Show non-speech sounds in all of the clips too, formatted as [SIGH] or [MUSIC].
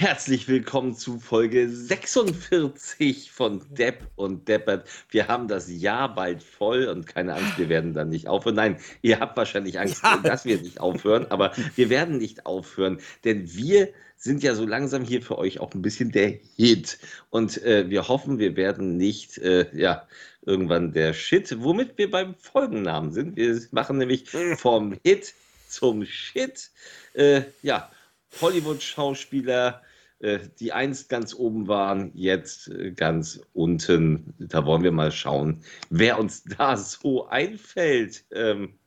herzlich willkommen zu Folge 46 von Depp und Deppert. Wir haben das Jahr bald voll und keine Angst, wir werden dann nicht aufhören. Nein, ihr habt wahrscheinlich Angst, Ja. dass wir nicht aufhören, aber wir werden nicht aufhören, denn wir sind ja so langsam hier für euch auch ein bisschen der Hit. Und äh, wir hoffen, wir werden nicht, äh, ja, irgendwann der Shit, womit wir beim Folgennamen sind. Wir machen nämlich vom Hit zum Shit. Äh, ja, Hollywood-Schauspieler, äh, die einst ganz oben waren, jetzt äh, ganz unten. Da wollen wir mal schauen, wer uns [LAUGHS] da so einfällt. Ähm,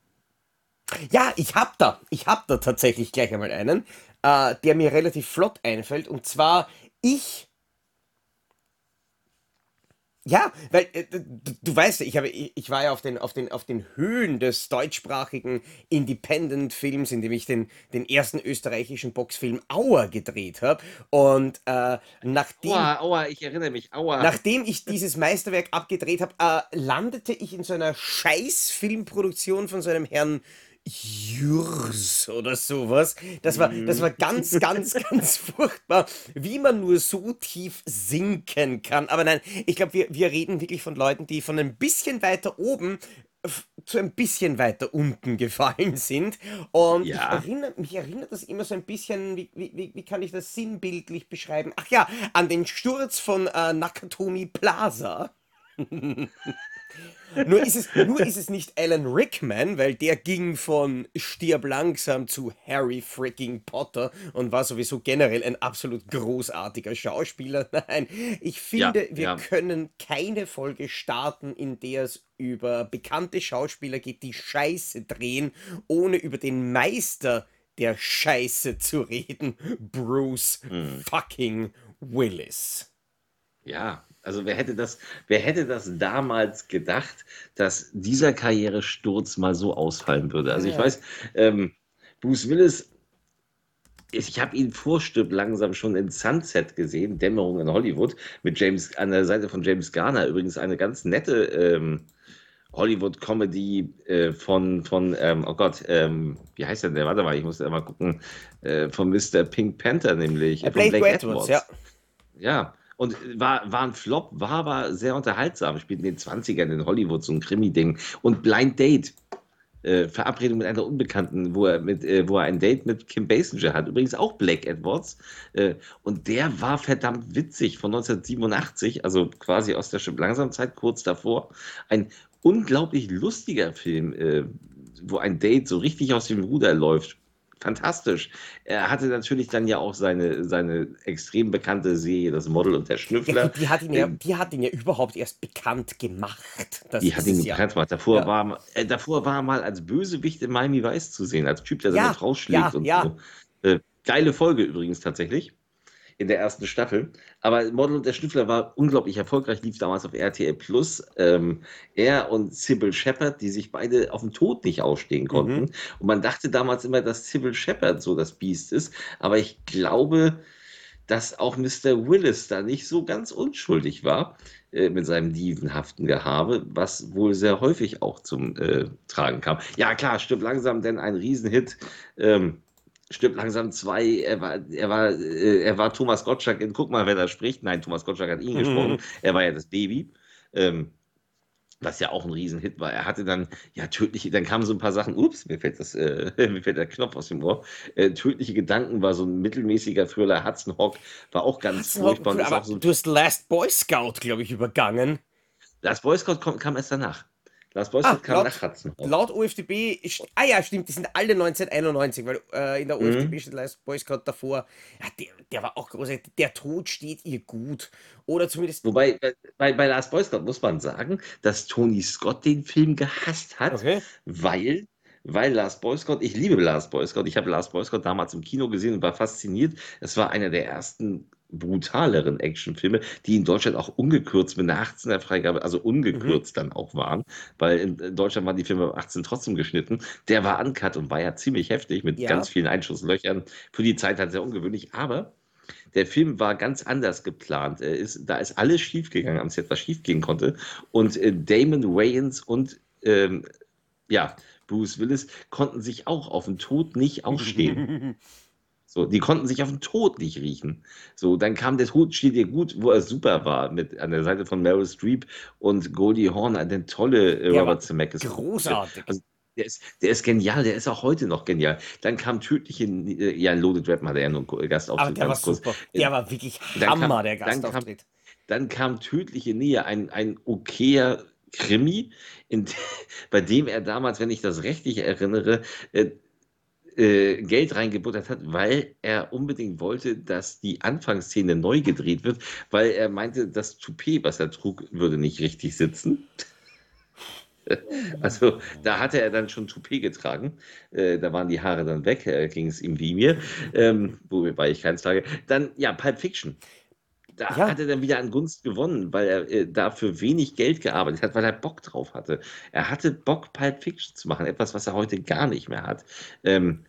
Ja, ich hab da, ich hab da tatsächlich gleich einmal einen, äh, der mir relativ flott einfällt. Und zwar ich. Ja, weil äh, du, du weißt ich, habe, ich, ich war ja auf den, auf, den, auf den Höhen des deutschsprachigen Independent-Films, in dem ich den, den ersten österreichischen Boxfilm Auer gedreht habe. Und äh, nachdem. aua, aua, ich erinnere mich, aua. Nachdem ich dieses Meisterwerk abgedreht habe, äh, landete ich in so einer Scheiß-Filmproduktion von so einem Herrn Jürs oder sowas. Das war, das war ganz, ganz, ganz [LAUGHS] furchtbar, wie man nur so tief sinken kann. Aber nein, ich glaube, wir, wir reden wirklich von Leuten, die von ein bisschen weiter oben zu ein bisschen weiter unten [LAUGHS] gefallen sind. Und Ja. erinnere, mich erinnert das immer so ein bisschen, wie, wie, wie wie kann ich das sinnbildlich beschreiben? Ach ja, an den Sturz von äh, Nakatomi Plaza. [LAUGHS] Nur ist, es, nur ist es nicht Alan Rickman, weil der ging von Stirb langsam zu Harry freaking Potter und war sowieso generell ein absolut großartiger Schauspieler. [LAUGHS] Nein, ich finde, wir ja. können keine Folge starten, in der es über bekannte Schauspieler geht, die Scheiße drehen, ohne über den Meister der Scheiße zu reden, Bruce fucking Willis. Ja, also wer hätte das, wer hätte das damals gedacht, dass dieser Karrieresturz mal so ausfallen würde? Also ich Ja. weiß, ähm, Bruce Willis, ich habe ihn vor Stirb langsam schon in Sunset gesehen, Dämmerung in Hollywood, mit James, an der Seite von James Garner, übrigens eine ganz nette ähm, Hollywood-Comedy äh, von, von ähm, oh Gott, ähm, wie heißt der denn? Warte mal, ich muss ja mal gucken, äh, von Mr. Pink Panther nämlich, äh, von Blake Edwards, ja. ja, und war, war ein Flop, war aber sehr unterhaltsam. Spielt in den 20ern in Hollywood so ein Krimi-Ding. Und Blind Date, äh, Verabredung mit einer Unbekannten, wo er, mit, äh, wo er ein Date mit Kim Basinger hat. Übrigens auch Blake Edwards. Äh, und der war verdammt witzig von 1987, also quasi aus der Langsamzeit kurz davor. Ein unglaublich lustiger Film, äh, wo ein Date so richtig aus dem Ruder läuft. Fantastisch. Er hatte natürlich dann ja auch seine, seine extrem bekannte Serie, das Model und der Schnüffler. die, die, hat ihn ja, Ähm, die hat ihn ja überhaupt erst bekannt gemacht. Das Die hat ihn ja. bekannt gemacht. Davor, Ja. war, äh, davor war er mal als Bösewicht in Miami Vice zu sehen, als Typ, der seine Ja, Frau schlägt und so. Äh, geile Folge übrigens tatsächlich. In der ersten Staffel. Aber Model und der Schnüffler war unglaublich erfolgreich, lief damals auf RTL Plus. Ähm, er und Sybil Shepherd, die sich beide auf den Tod nicht ausstehen konnten. Mhm. Und man dachte damals immer, dass Sybil Shepherd so das Biest ist. Aber ich glaube, dass auch Mr. Willis da nicht so ganz unschuldig war äh, mit seinem dievenhaften Gehabe, was wohl sehr häufig auch zum äh, Tragen kam. Ja, klar, stirb langsam, denn ein Riesenhit. Ähm, stirb langsam 2, er war, er war, äh, er war Thomas Gottschalk in Guck mal, wer da spricht. Nein, Thomas Gottschalk hat ihn gesprochen. Er war ja das Baby. Ähm, was ja auch ein Riesenhit war. Er hatte dann, ja, tödliche, dann kamen so ein paar Sachen, ups, mir fällt das, äh, [LAUGHS] mir fällt der Knopf aus dem Ohr. Äh, tödliche Gedanken war so ein mittelmäßiger Thriller. Hudson Hawk war auch ganz furchtbar. und ist Aber so, du hast Last Boy Scout, glaube ich, übergangen. Last Boy Scout kam, kam erst danach. Last Boy Ah, kam laut- nach Hawk. Laut OFDB, ist- ah ja, stimmt, die sind alle 1991, weil äh, in der Mhm. OFDB steht Last Boy Scout davor. Ja, der, der war auch großartig. Der Tod steht ihr gut. Oder zumindest. Wobei, bei- bei, Last Boy Scout muss man sagen, dass Tony Scott den Film gehasst hat, Okay. weil, weil Last Boy Scout, ich liebe Last Boy Scout, ich habe Last Boy Scout damals im Kino gesehen und war fasziniert. Es war einer der ersten brutaleren Actionfilme, die in Deutschland auch ungekürzt mit einer 18er Freigabe, also ungekürzt dann auch waren, weil in Deutschland waren die Filme ab 18 trotzdem geschnitten. Der war uncut und war ja ziemlich heftig mit Ja. ganz vielen Einschusslöchern. Für die Zeit halt sehr ungewöhnlich, aber Der Film war ganz anders geplant. Ist, da ist alles schiefgegangen am Set, was schiefgehen konnte. Und äh, Damon Wayans und ähm, ja, Bruce Willis konnten sich auch auf den Tod nicht ausstehen. [LAUGHS] So, die konnten sich auf den Tod nicht riechen. So, dann kam der Tod, steht dir gut, wo er super war, mit an der Seite von Meryl Streep und Goldie Hawn, eine tolle äh, Robert Zemeckis. Großartig. Also, der ist, der ist genial, der ist auch heute noch genial. Dann kam tödliche, äh, ja, Loaded Rap hatte er ja nur einen Gastauftritt. Aber der war kurz. super. Der war wirklich Hammer, kam- der dann kam- Gastauftritt. Dann kam Tödliche Nähe, ein, ein okayer Krimi, in, [LAUGHS] bei dem er damals, wenn ich das richtig erinnere, äh, äh, Geld reingebuttert hat, weil er unbedingt wollte, dass die Anfangsszene neu gedreht wird, weil er meinte, das Toupet, was er trug, würde nicht richtig sitzen. [LAUGHS] Also da hatte er dann schon Toupet getragen. Äh, da waren die Haare dann weg, äh, ging es ihm wie mir, ähm, wobei ich keins trage. Dann, ja, Pulp Fiction. Da Ja. hat er dann wieder an Gunst gewonnen, weil er äh, dafür wenig Geld gearbeitet hat, weil er Bock drauf hatte. Er hatte Bock, Pulp Fiction zu machen, etwas, was er heute gar nicht mehr hat. Ähm,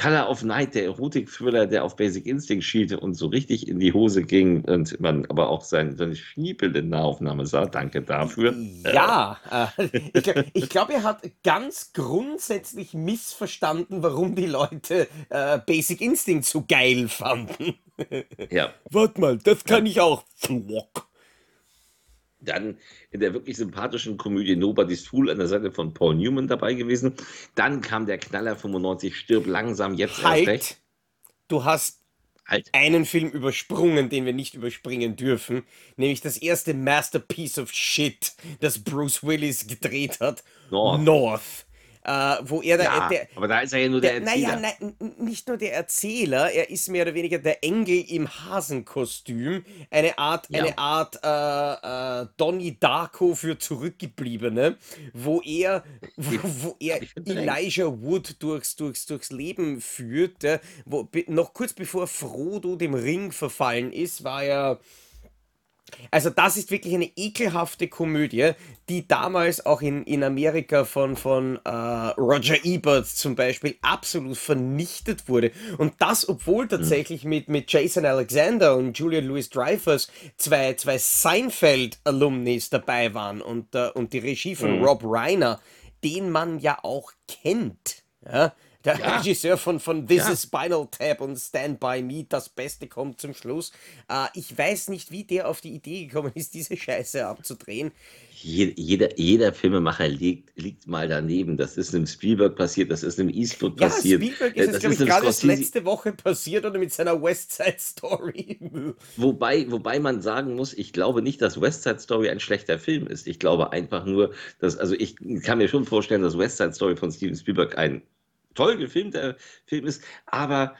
Color of Night, der Erotik-Thriller, der auf Basic Instinct schielte und so richtig in die Hose ging und man aber auch sein, seine Schniepel in Nahaufnahme sah. Danke dafür. Ja, äh, ich glaube, glaub, er hat ganz grundsätzlich missverstanden, warum die Leute äh, Basic Instinct so geil fanden. Ja. [LAUGHS] Warte mal, das kann ich auch. Pflock. Dann in der wirklich sympathischen Komödie Nobody's Fool an der Seite von Paul Newman dabei gewesen. Dann kam der Knaller 95, stirb langsam, jetzt erst recht. Halt, du hast Halt. einen Film übersprungen, den wir nicht überspringen dürfen, nämlich das erste Masterpiece of Shit, das Bruce Willis gedreht hat, North. North äh, wo er da, Ja, der, aber da ist er ja nur der, der, Erzähler. naja, nein, nicht nur der Erzähler, er ist mehr oder weniger der Engel im Hasenkostüm, eine Art, Ja. eine Art äh, äh, Donnie Darko für Zurückgebliebene, wo er, wo, wo er Elijah Wood durchs, durchs, durchs Leben führt, äh, wo, noch kurz bevor Frodo dem Ring verfallen ist, war er also das ist wirklich eine ekelhafte Komödie, die damals auch in, in Amerika von, von äh, Roger Ebert zum Beispiel absolut vernichtet wurde. Und das, obwohl tatsächlich mit, mit Jason Alexander und Julian Louis Dreyfus zwei, zwei Seinfeld-Alumnis dabei waren und, äh, und die Regie von Mhm. Rob Reiner, den man ja auch kennt. Ja? Der Ja. Regisseur von, von This Ja. is Spinal Tap und Stand By Me, das Beste kommt zum Schluss. Äh, ich weiß nicht, wie der auf die Idee gekommen ist, diese Scheiße abzudrehen. Je- Jeder, jeder Filmemacher liegt, liegt mal daneben. Das ist einem Spielberg passiert, das ist einem Eastwood Ja, passiert. Spielberg äh, ist jetzt, das glaube ich, gerade Scorsese- letzte Woche passiert oder mit seiner West Side Story. [LAUGHS] Wobei, wobei man sagen muss, ich glaube nicht, dass West Side Story ein schlechter Film ist. Ich glaube einfach nur, dass, also ich kann mir schon vorstellen, dass West Side Story von Steven Spielberg ein toll gefilmter Film ist, aber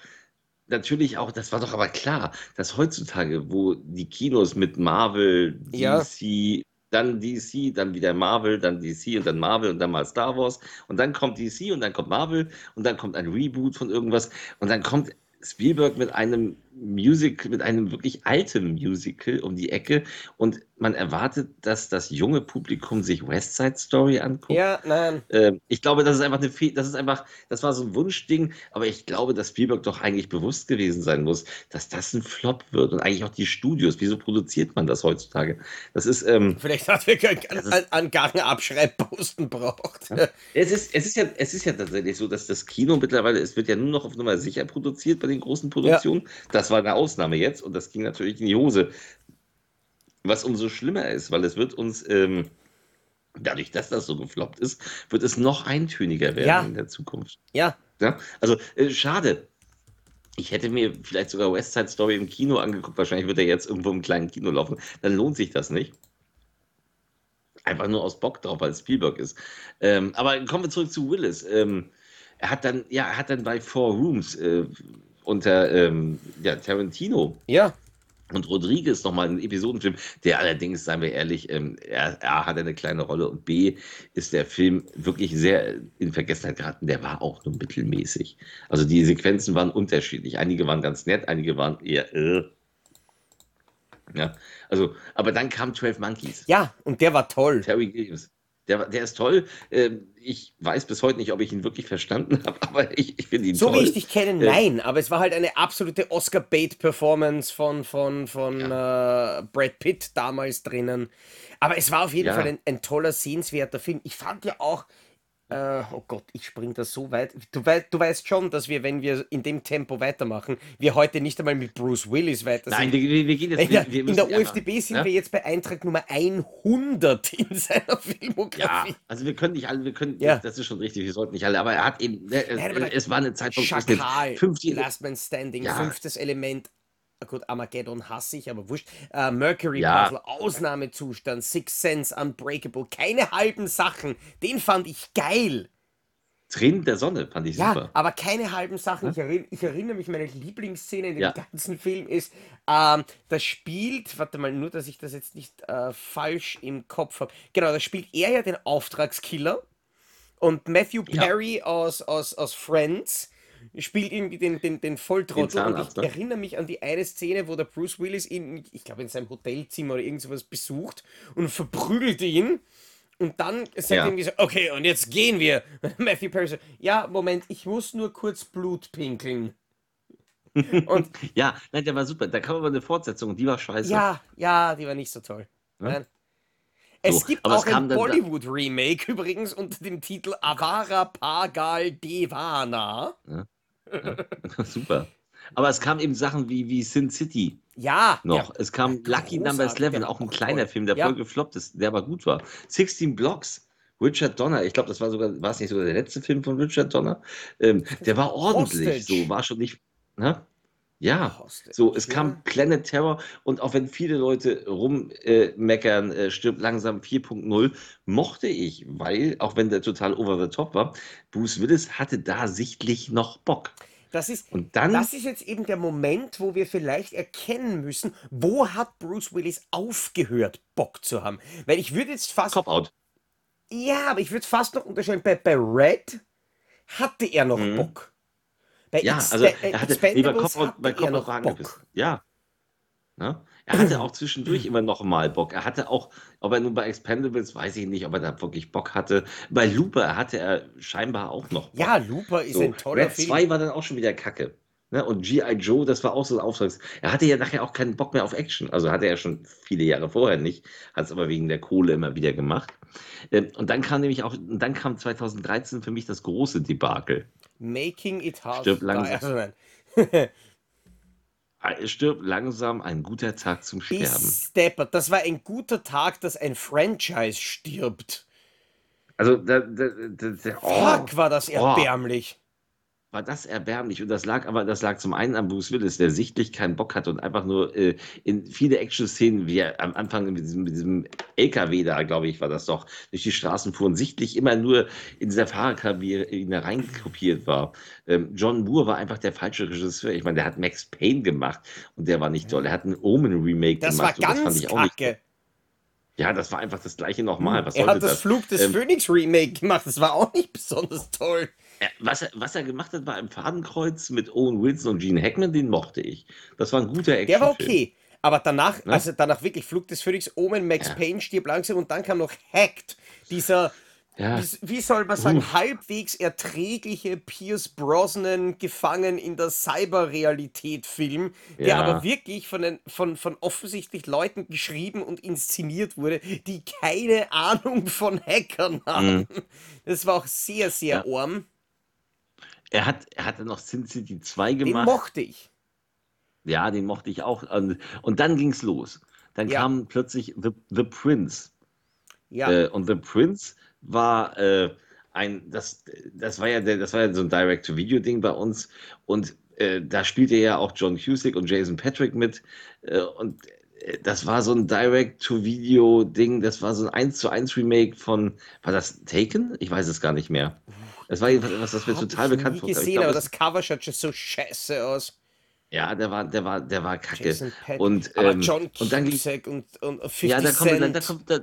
natürlich auch, das war doch aber klar, dass heutzutage, wo die Kinos mit Marvel, Ja. DC, dann DC, dann wieder Marvel, dann DC und dann Marvel und dann mal Star Wars. Und dann kommt DC und dann kommt Marvel und dann kommt ein Reboot von irgendwas. Und dann kommt Spielberg mit einem Musical, mit einem wirklich alten Musical um die Ecke und man erwartet, dass das junge Publikum sich West Side Story anguckt. ja, nein. Ähm, ich glaube, das ist einfach eine Fe das ist einfach, das war so ein Wunschding, aber ich glaube, dass Spielberg doch eigentlich bewusst gewesen sein muss, dass das ein Flop wird und eigentlich auch die Studios. Wieso produziert man das heutzutage? Das ist, ähm, Vielleicht hat er einen Abschreibposten braucht. es ist, es ist ja, es ist ja tatsächlich so, dass das Kino mittlerweile, es wird ja nur noch auf Nummer sicher produziert bei den großen Produktionen. Das war eine Ausnahme jetzt und das ging natürlich in die Hose. Was umso schlimmer ist, weil es wird uns, ähm, dadurch, dass das so gefloppt ist, wird es noch eintöniger werden Ja. in der Zukunft. Ja, Ja, also äh, schade. Ich hätte mir vielleicht sogar West Side Story im Kino angeguckt. Wahrscheinlich wird er jetzt irgendwo im kleinen Kino laufen. Dann lohnt sich das nicht. Einfach nur aus Bock drauf, weil es Spielberg ist. Ähm, aber kommen wir zurück zu Willis. Ähm, er hat dann, ja, er hat dann bei Four Rooms äh, unter ähm, ja, Tarantino ja. und Rodriguez nochmal einen Episodenfilm, der allerdings, seien wir ehrlich, ähm, er, A hat eine kleine Rolle und B ist der Film wirklich sehr in Vergessenheit geraten. Der war auch nur mittelmäßig. Also die Sequenzen waren unterschiedlich. Einige waren ganz nett, einige waren eher. Äh. Ja, also, aber dann kam 12 Monkeys. Ja, und der war toll. Terry Gilliams. Der, der ist toll. Ähm, ich weiß bis heute nicht, ob ich ihn wirklich verstanden [LAUGHS] habe, aber ich, ich finde ihn so toll. wie ich dich kenne, äh, nein, aber es war halt eine absolute Oscar-Bait-Performance von, von, von ja. äh, Brad Pitt damals drinnen. Aber es war auf jeden ja. Fall ein, ein toller, sehenswerter Film. Ich fand ja auch, äh, oh Gott, ich springe da so weit. Du, wei du weißt schon, dass wir, wenn wir in dem Tempo weitermachen, wir heute nicht einmal mit Bruce Willis weiter sind. Nein, wir, wir gehen jetzt. In der, wir in der UFDB sind ja? wir jetzt bei Eintrag Nummer 100 in [LAUGHS] seiner Filmografie. Ja, also wir können nicht alle, wir können, ja. das ist schon richtig, wir sollten nicht alle, aber er hat eben, ne, es, Nein, es war eine Zeit von Schakal, 50, Last Man Standing, ja. fünftes Element, gut, Armageddon hasse ich, aber wurscht. Uh, Mercury ja. Puzzle, Ausnahmezustand, Six Sense, Unbreakable, keine halben Sachen. Den fand ich geil. Tränen der Sonne fand ich ja, super. aber keine halben Sachen. Ich, erinn, ich, erinnere mich, meine Lieblingsszene in dem ja. ganzen Film ist, ähm, das spielt, warte mal, nur dass ich das jetzt nicht äh, falsch im Kopf habe. Genau, da spielt er ja den Auftragskiller und Matthew Perry ja. aus, aus, aus Friends spielt irgendwie den, den, den Volltrottel. Den und ich ne? erinnere mich an die eine Szene, wo der Bruce Willis ihn, ich glaube, in seinem Hotelzimmer oder irgendwas besucht und verprügelt ihn. Und dann sagt ja. er irgendwie so, okay, und jetzt gehen wir. [LAUGHS] Matthew Perry so, ja, Moment, ich muss nur kurz Blut pinkeln. [LAUGHS] Und ja, nein, der war super. Da kam aber eine Fortsetzung, die war scheiße. Ja, ja, die war nicht so toll. Ja? Es so, gibt auch ein Bollywood-Remake übrigens unter dem Titel Avara Pagal Devana. Ja. Ja. [LAUGHS] Super. Aber es kam eben Sachen wie, wie Sin City. Ja. Noch. Ja. Es kam Lucky Number 11, auch ein kleiner Film, der voll gefloppt ist, der aber gut war. 16 Blocks. Richard Donner, ich glaube, das war sogar, war es nicht sogar der letzte Film von Richard Donner? Ähm, der war ordentlich, Hostage. so, war schon nicht. Ne? Ja, so, es kam Planet Terror und auch wenn viele Leute rummeckern, äh, äh, stirbt langsam 4.0, mochte ich, weil, auch wenn der total over the top war, Bruce Willis hatte da sichtlich noch Bock. Das ist, und dann, das ist jetzt eben der Moment, wo wir vielleicht erkennen müssen, wo hat Bruce Willis aufgehört, Bock zu haben. Weil ich würde jetzt fast. Cop-Out. Ja, aber ich würde fast noch unterscheiden. Bei, bei Red hatte er noch mhm. Bock. Bei ja, also er hatte lieber Kopf und bei Kopf auf angebissen. Ja. Ne? Er hatte auch zwischendurch immer noch mal Bock. Er hatte auch, ob er nun bei Expendables, weiß ich nicht, ob er da wirklich Bock hatte. Bei Looper hatte er scheinbar auch noch Bock. Ja, Looper ist so, ein toller Red Film. 2 war dann auch schon wieder Kacke. Ne? Und G.I. Joe, das war auch so ein Auftrags. Er hatte ja nachher auch keinen Bock mehr auf Action. Also hatte er schon viele Jahre vorher nicht, hat es aber wegen der Kohle immer wieder gemacht. Ähm, und dann kam nämlich auch, dann kam 2013 für mich das große Debakel. Making it hard. Stirb langsam. Stirb langsam ein guter Tag zum Sterben. Steppert, das war ein guter Tag, dass ein Franchise stirbt. Also, da, da, da, oh, Fuck, war das oh. erbärmlich. Oh war das erbärmlich. Und das lag aber, das lag zum einen an Bruce Willis, der sichtlich keinen Bock hatte und einfach nur äh, in viele Action-Szenen, wie er am Anfang mit diesem, mit diesem LKW da, glaube ich, war das doch, durch die Straßen fuhren, sichtlich immer nur in dieser Fahrerkabine reinkopiert war. Ähm, John Moore war einfach der falsche Regisseur. Ich meine, der hat Max Payne gemacht und der war nicht toll. Er hat ein Omen-Remake gemacht. Das war ganz das fand ich auch kacke. Nicht ja, das war einfach das gleiche nochmal. Was er hat das, das? Flug des ähm, Phönix Remake gemacht. Das war auch nicht besonders toll. Was er, was er gemacht hat bei einem Fadenkreuz mit Owen Wilson und Gene Hackman, den mochte ich. Das war ein guter Action. Der war okay. Aber danach, ne? also danach wirklich Flug des Phönix, Omen, Max ja. Payne stirbt langsam und dann kam noch Hacked. Dieser, ja. wie, soll man sagen, uh. halbwegs erträgliche Pierce Brosnan gefangen in der Cyberrealität-Film, der ja. aber wirklich von, den, von, von offensichtlich Leuten geschrieben und inszeniert wurde, die keine Ahnung von Hackern haben. Mhm. Das war auch sehr, sehr ja. arm. Er hat, er hatte noch Sin City 2 gemacht. Den mochte ich. Ja, den mochte ich auch. Und, und dann ging es los. Dann ja. kam plötzlich The, The Prince. Ja. Äh, und The Prince war äh, ein, das, das war ja der, das war ja so ein Direct-to-Video-Ding bei uns. Und äh, da spielte ja auch John Cusick und Jason Patrick mit. Äh, und äh, das war so ein Direct-to-Video-Ding. Das war so ein 1 zu 1 Remake von, war das Taken? Ich weiß es gar nicht mehr. Das war jedenfalls was, das mir total bekannt vorkam. Ich gesehen, aber das Cover schaut schon so scheiße aus. Ja, der war, der war, der war kacke. Und, ähm, John und dann ging, und, und 50 ja, da kommt, Cent. Dann, da kommt, da,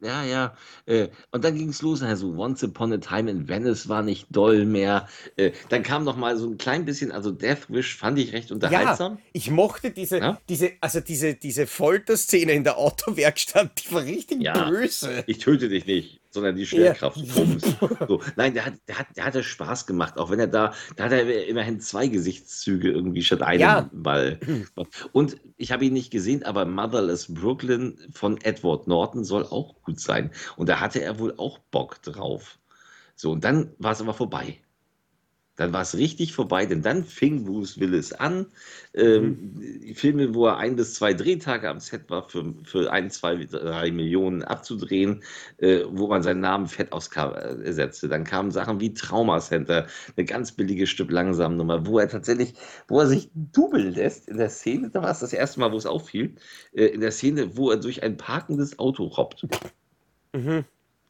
ja, ja. Äh, und dann ging es los. Also Once Upon a Time in Venice war nicht doll mehr. Äh, dann kam noch mal so ein klein bisschen, also Death Wish fand ich recht unterhaltsam. Ja, ich mochte diese, ja? diese, also diese, diese Folterszene in der Autowerkstatt, die war richtig ja, böse. Ich töte dich nicht. Sondern die Schwerkraft. Ja. So. Nein, der hat, der, hat, der hatte Spaß gemacht, auch wenn er da, da hat er immerhin zwei Gesichtszüge irgendwie statt einem ja. Ball. Und ich habe ihn nicht gesehen, aber Motherless Brooklyn von Edward Norton soll auch gut sein. Und da hatte er wohl auch Bock drauf. So, und dann war es aber vorbei. Dann war es richtig vorbei, denn dann fing Bruce Willis an. Ähm, mhm. Filme, wo er ein bis zwei Drehtage am Set war, für, für ein, zwei, drei Millionen abzudrehen, äh, wo man seinen Namen fett aufs Cover äh, setzte. Dann kamen Sachen wie Trauma Center, eine ganz billige Stück langsam Nummer, wo er tatsächlich, wo er sich dubeln lässt in der Szene, da war es das erste Mal, wo es auffiel, äh, in der Szene, wo er durch ein parkendes Auto robbt. Mhm.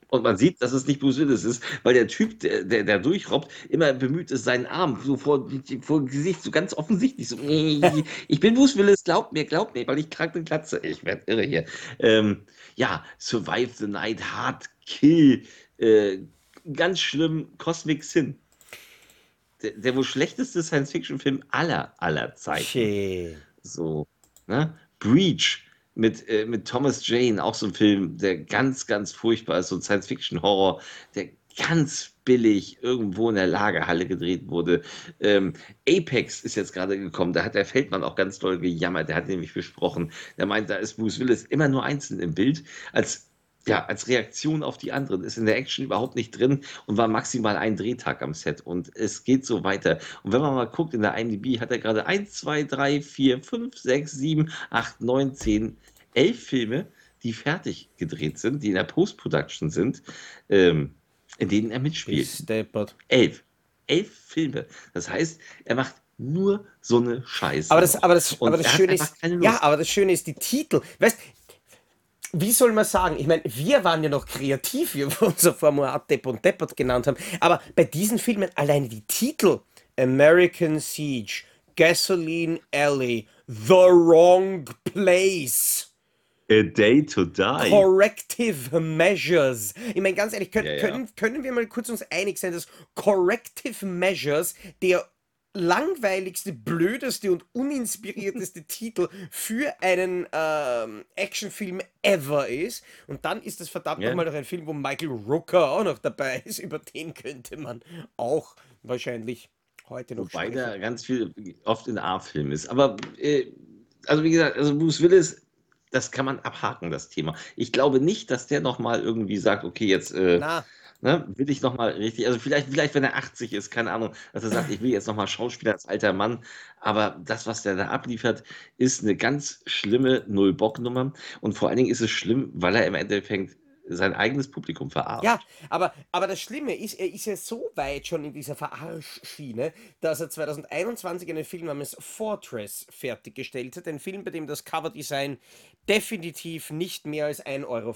Und man sieht, dass es nicht Bruce Willis ist, weil der Typ, der, der, der durchrobbt, immer bemüht ist, seinen Arm so vor, vor Gesicht, so ganz offensichtlich, so, [LAUGHS] ich bin Bruce Willis, glaubt mir, glaubt mir, weil ich krank bin, Klatze. Ich werde irre hier. Ähm, ja, Survive the Night, Hard Kill, äh, ganz schlimm, Cosmic Sin. Der, der wohl schlechteste Science-Fiction-Film aller, aller Zeiten. Schön. So, ne? Breach, mit, äh, mit Thomas Jane, auch so ein Film, der ganz, ganz furchtbar ist, so ein Science-Fiction-Horror, der ganz billig irgendwo in der Lagerhalle gedreht wurde. Ähm, Apex ist jetzt gerade gekommen, da hat der Feldmann auch ganz doll gejammert, der hat nämlich besprochen, der meint, da ist Bruce Willis immer nur einzeln im Bild, als ja, als Reaktion auf die anderen, ist in der Action überhaupt nicht drin und war maximal ein Drehtag am Set und es geht so weiter. Und wenn man mal guckt, in der IMDb hat er gerade 1, 2, 3, 4, 5, 6, 7, 8, 9, 10, 11 Filme, die fertig gedreht sind, die in der Post-Production sind, ähm, in denen er mitspielt. Elf. Elf Filme. Das heißt, er macht nur so eine Scheiße. Aber das, aber das, aber das Schöne ist, ja, aber das Schöne ist die Titel. Weißt, wie soll man sagen? Ich meine, wir waren ja noch kreativ, wie wir [LAUGHS] unser Formular Depp und Deppert genannt haben. Aber bei diesen Filmen alleine die Titel American Siege, Gasoline Alley, The Wrong Place. A Day to Die. Corrective Measures. Ich meine, ganz ehrlich, können, ja, ja. Können, können wir mal kurz uns einig sein, dass Corrective Measures der langweiligste, blödeste und uninspirierteste [LAUGHS] Titel für einen ähm, Actionfilm ever ist. Und dann ist das verdammt yeah. nochmal noch ein Film, wo Michael Rooker auch noch dabei [LAUGHS] ist. Über den könnte man auch wahrscheinlich heute noch Wobei sprechen. der ganz viel oft in A-Filmen ist. Aber, äh, also wie gesagt, also Bruce Willis das kann man abhaken, das Thema. Ich glaube nicht, dass der nochmal irgendwie sagt, okay, jetzt äh, ne, will ich nochmal richtig, also vielleicht, vielleicht, wenn er 80 ist, keine Ahnung, dass er sagt, ich will jetzt nochmal Schauspieler als alter Mann, aber das, was der da abliefert, ist eine ganz schlimme Null-Bock-Nummer und vor allen Dingen ist es schlimm, weil er im Endeffekt sein eigenes Publikum verarscht. Ja, aber, aber das Schlimme ist, er ist ja so weit schon in dieser Verarschschiene, dass er 2021 einen Film namens Fortress fertiggestellt hat. Ein Film, bei dem das Coverdesign definitiv nicht mehr als 1,50 Euro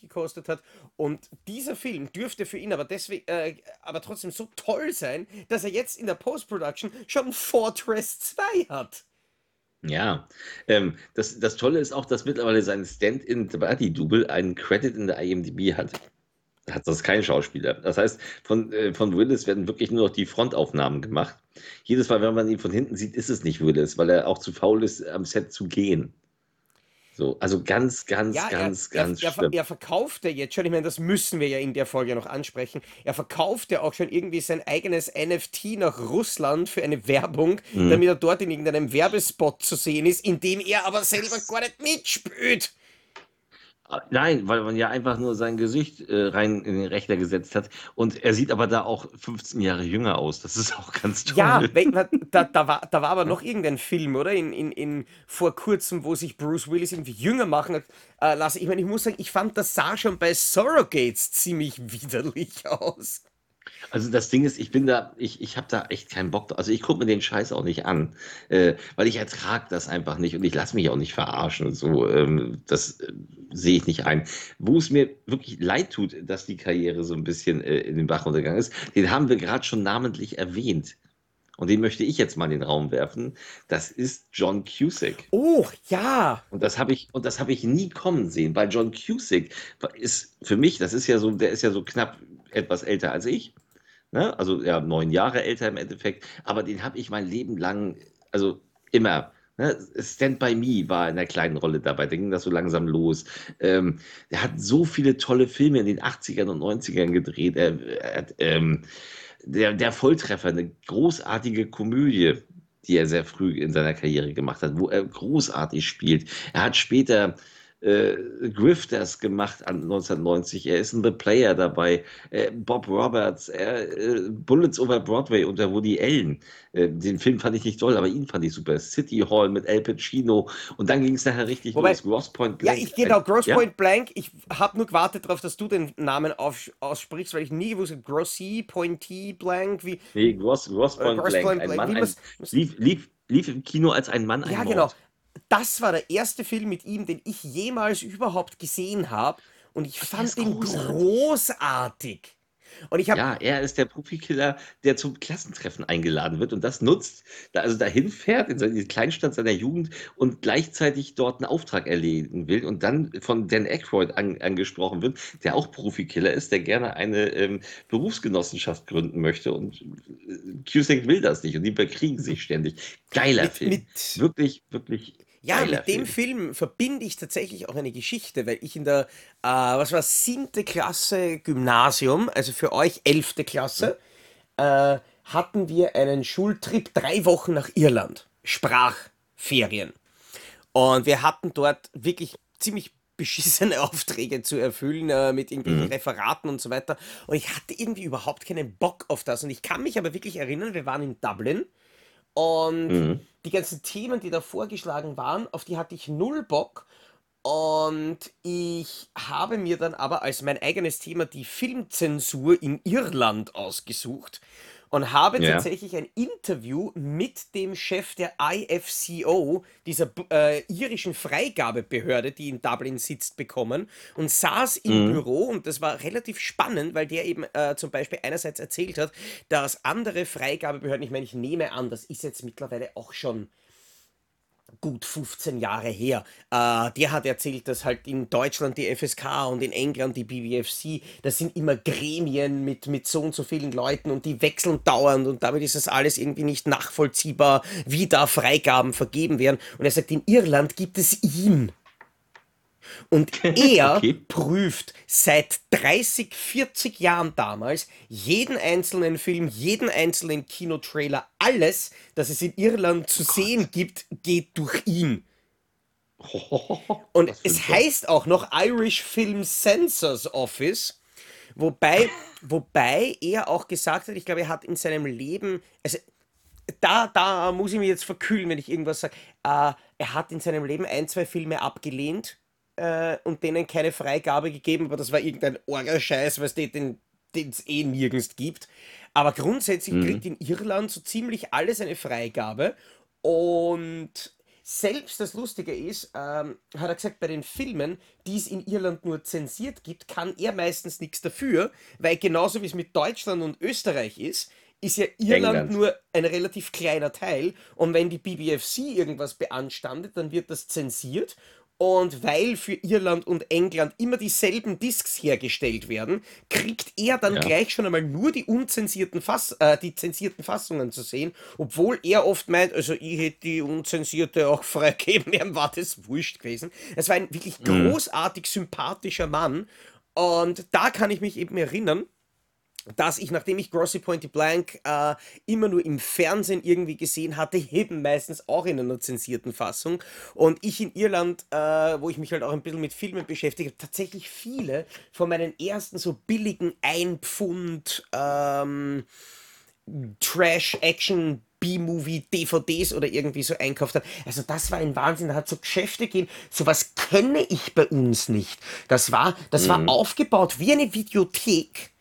gekostet hat. Und dieser Film dürfte für ihn aber, deswegen, äh, aber trotzdem so toll sein, dass er jetzt in der Post-Production schon Fortress 2 hat. Ja, ähm, das, das Tolle ist auch, dass mittlerweile sein Stand-in-Buddy-Double einen Credit in der IMDb hat. Hat das kein Schauspieler. Das heißt, von, äh, von Willis werden wirklich nur noch die Frontaufnahmen gemacht. Jedes Mal, wenn man ihn von hinten sieht, ist es nicht Willis, weil er auch zu faul ist, am Set zu gehen. So, also ganz, ganz, ja, ganz, er, ganz er, schlimm. Er, verkauft ja jetzt schon, ich meine, das müssen wir ja in der Folge noch ansprechen. Er verkauft ja auch schon irgendwie sein eigenes NFT nach Russland für eine Werbung, mhm. damit er dort in irgendeinem Werbespot zu sehen ist, in dem er aber selber gar nicht mitspielt. Nein, weil man ja einfach nur sein Gesicht äh, rein in den Rechner gesetzt hat. Und er sieht aber da auch 15 Jahre jünger aus. Das ist auch ganz toll. Ja, [LAUGHS] da, da, war, da war aber noch irgendein Film, oder? In, in, in, vor kurzem, wo sich Bruce Willis irgendwie jünger machen äh, lasse. Ich meine, ich muss sagen, ich fand, das sah schon bei Surrogates ziemlich [LAUGHS] widerlich aus. Also das Ding ist, ich bin da, ich, ich habe da echt keinen Bock. Also ich gucke mir den Scheiß auch nicht an, äh, weil ich ertrage das einfach nicht und ich lasse mich auch nicht verarschen. So, ähm, das äh, sehe ich nicht ein. Wo es mir wirklich leid tut, dass die Karriere so ein bisschen äh, in den Bach runtergegangen ist, den haben wir gerade schon namentlich erwähnt. Und den möchte ich jetzt mal in den Raum werfen. Das ist John Cusick. Oh, ja. Und das habe ich, und das habe ich nie kommen sehen, weil John Cusick ist für mich, das ist ja so, der ist ja so knapp etwas älter als ich. Ne? Also ja, neun Jahre älter im Endeffekt. Aber den habe ich mein Leben lang, also immer Ne? Stand by Me war in der kleinen Rolle dabei, da ging das so langsam los. Ähm, er hat so viele tolle Filme in den 80ern und 90ern gedreht. Er, er ähm, der, der Volltreffer, eine großartige Komödie, die er sehr früh in seiner Karriere gemacht hat, wo er großartig spielt. Er hat später äh, Grifters gemacht an 1990. Er ist ein The Player dabei. Äh, Bob Roberts, äh, Bullets over Broadway unter Woody Allen. Äh, den Film fand ich nicht toll, aber ihn fand ich super. City Hall mit Al Pacino. Und dann ging es nachher richtig Wobei, los. Gross Point Blank. Ja, ich genau, Gross ja? Point Blank. Ich habe nur gewartet darauf, dass du den Namen auf, aussprichst, weil ich nie gewusst habe, Grossy, Pointy, Blank, wie. Nee, Gross, Gross Point Gross Blank. Point ein Blank. Mann, ein, lief, lief, lief im Kino als ein Mann, ein Ja, Mord. genau das war der erste Film mit ihm, den ich jemals überhaupt gesehen habe. Und ich fand ihn großartig. Und ich ja, er ist der Profikiller, der zum Klassentreffen eingeladen wird und das nutzt, also dahin fährt in seine Kleinstadt seiner Jugend und gleichzeitig dort einen Auftrag erledigen will und dann von Dan Aykroyd an, angesprochen wird, der auch Profikiller ist, der gerne eine ähm, Berufsgenossenschaft gründen möchte und äh, Cusack will das nicht und die bekriegen sich ständig. Geiler mit, Film. Mit wirklich, wirklich ja, mit dem Film. Film verbinde ich tatsächlich auch eine Geschichte, weil ich in der, äh, was war siebte Klasse Gymnasium, also für euch elfte Klasse, äh, hatten wir einen Schultrip drei Wochen nach Irland. Sprachferien. Und wir hatten dort wirklich ziemlich beschissene [LAUGHS] Aufträge zu erfüllen äh, mit irgendwelchen mhm. Referaten und so weiter. Und ich hatte irgendwie überhaupt keinen Bock auf das. Und ich kann mich aber wirklich erinnern, wir waren in Dublin und mhm. die ganzen Themen, die da vorgeschlagen waren, auf die hatte ich null Bock. Und ich habe mir dann aber als mein eigenes Thema die Filmzensur in Irland ausgesucht und habe ja. tatsächlich ein Interview mit dem Chef der IFCO, dieser äh, irischen Freigabebehörde, die in Dublin sitzt, bekommen und saß im mhm. Büro und das war relativ spannend, weil der eben äh, zum Beispiel einerseits erzählt hat, dass andere Freigabebehörden, ich meine, ich nehme an, das ist jetzt mittlerweile auch schon gut 15 Jahre her. Äh, der hat erzählt, dass halt in Deutschland die FSK und in England die BBFC, das sind immer Gremien mit, mit so und so vielen Leuten und die wechseln dauernd und damit ist das alles irgendwie nicht nachvollziehbar, wie da Freigaben vergeben werden. Und er sagt, in Irland gibt es ihn. Und [LAUGHS] er okay. prüft seit 30, 40 Jahren damals jeden einzelnen Film, jeden einzelnen Kinotrailer, alles, das es in Irland zu oh sehen gibt, geht durch ihn. [LAUGHS] Und es heißt auch noch Irish Film Censors Office, wobei, [LAUGHS] wobei er auch gesagt hat, ich glaube, er hat in seinem Leben, also da, da muss ich mich jetzt verkühlen, wenn ich irgendwas sage, äh, er hat in seinem Leben ein, zwei Filme abgelehnt äh, und denen keine Freigabe gegeben, aber das war irgendein Orgelscheiß, was den es eh nirgends gibt. Aber grundsätzlich mhm. kriegt in Irland so ziemlich alles eine Freigabe und selbst das Lustige ist, ähm, hat er gesagt, bei den Filmen, die es in Irland nur zensiert gibt, kann er meistens nichts dafür, weil genauso wie es mit Deutschland und Österreich ist, ist ja Irland England. nur ein relativ kleiner Teil und wenn die BBFC irgendwas beanstandet, dann wird das zensiert und weil für Irland und England immer dieselben Discs hergestellt werden, kriegt er dann ja. gleich schon einmal nur die unzensierten Fass, äh, die zensierten Fassungen zu sehen, obwohl er oft meint, also ich hätte die unzensierte auch [LAUGHS] freigegeben, ihm war das wurscht gewesen. Es war ein wirklich mhm. großartig sympathischer Mann und da kann ich mich eben erinnern, dass ich, nachdem ich Grossy Pointy Blank äh, immer nur im Fernsehen irgendwie gesehen hatte, eben meistens auch in einer zensierten Fassung. Und ich in Irland, äh, wo ich mich halt auch ein bisschen mit Filmen beschäftige, tatsächlich viele von meinen ersten so billigen Einpfund ähm, Trash-Action- B-Movie, DVDs oder irgendwie so einkauft hat. Also das war ein Wahnsinn. Da hat so Geschäfte gegeben. Sowas kenne ich bei uns nicht. Das war, das mhm. war aufgebaut wie eine Videothek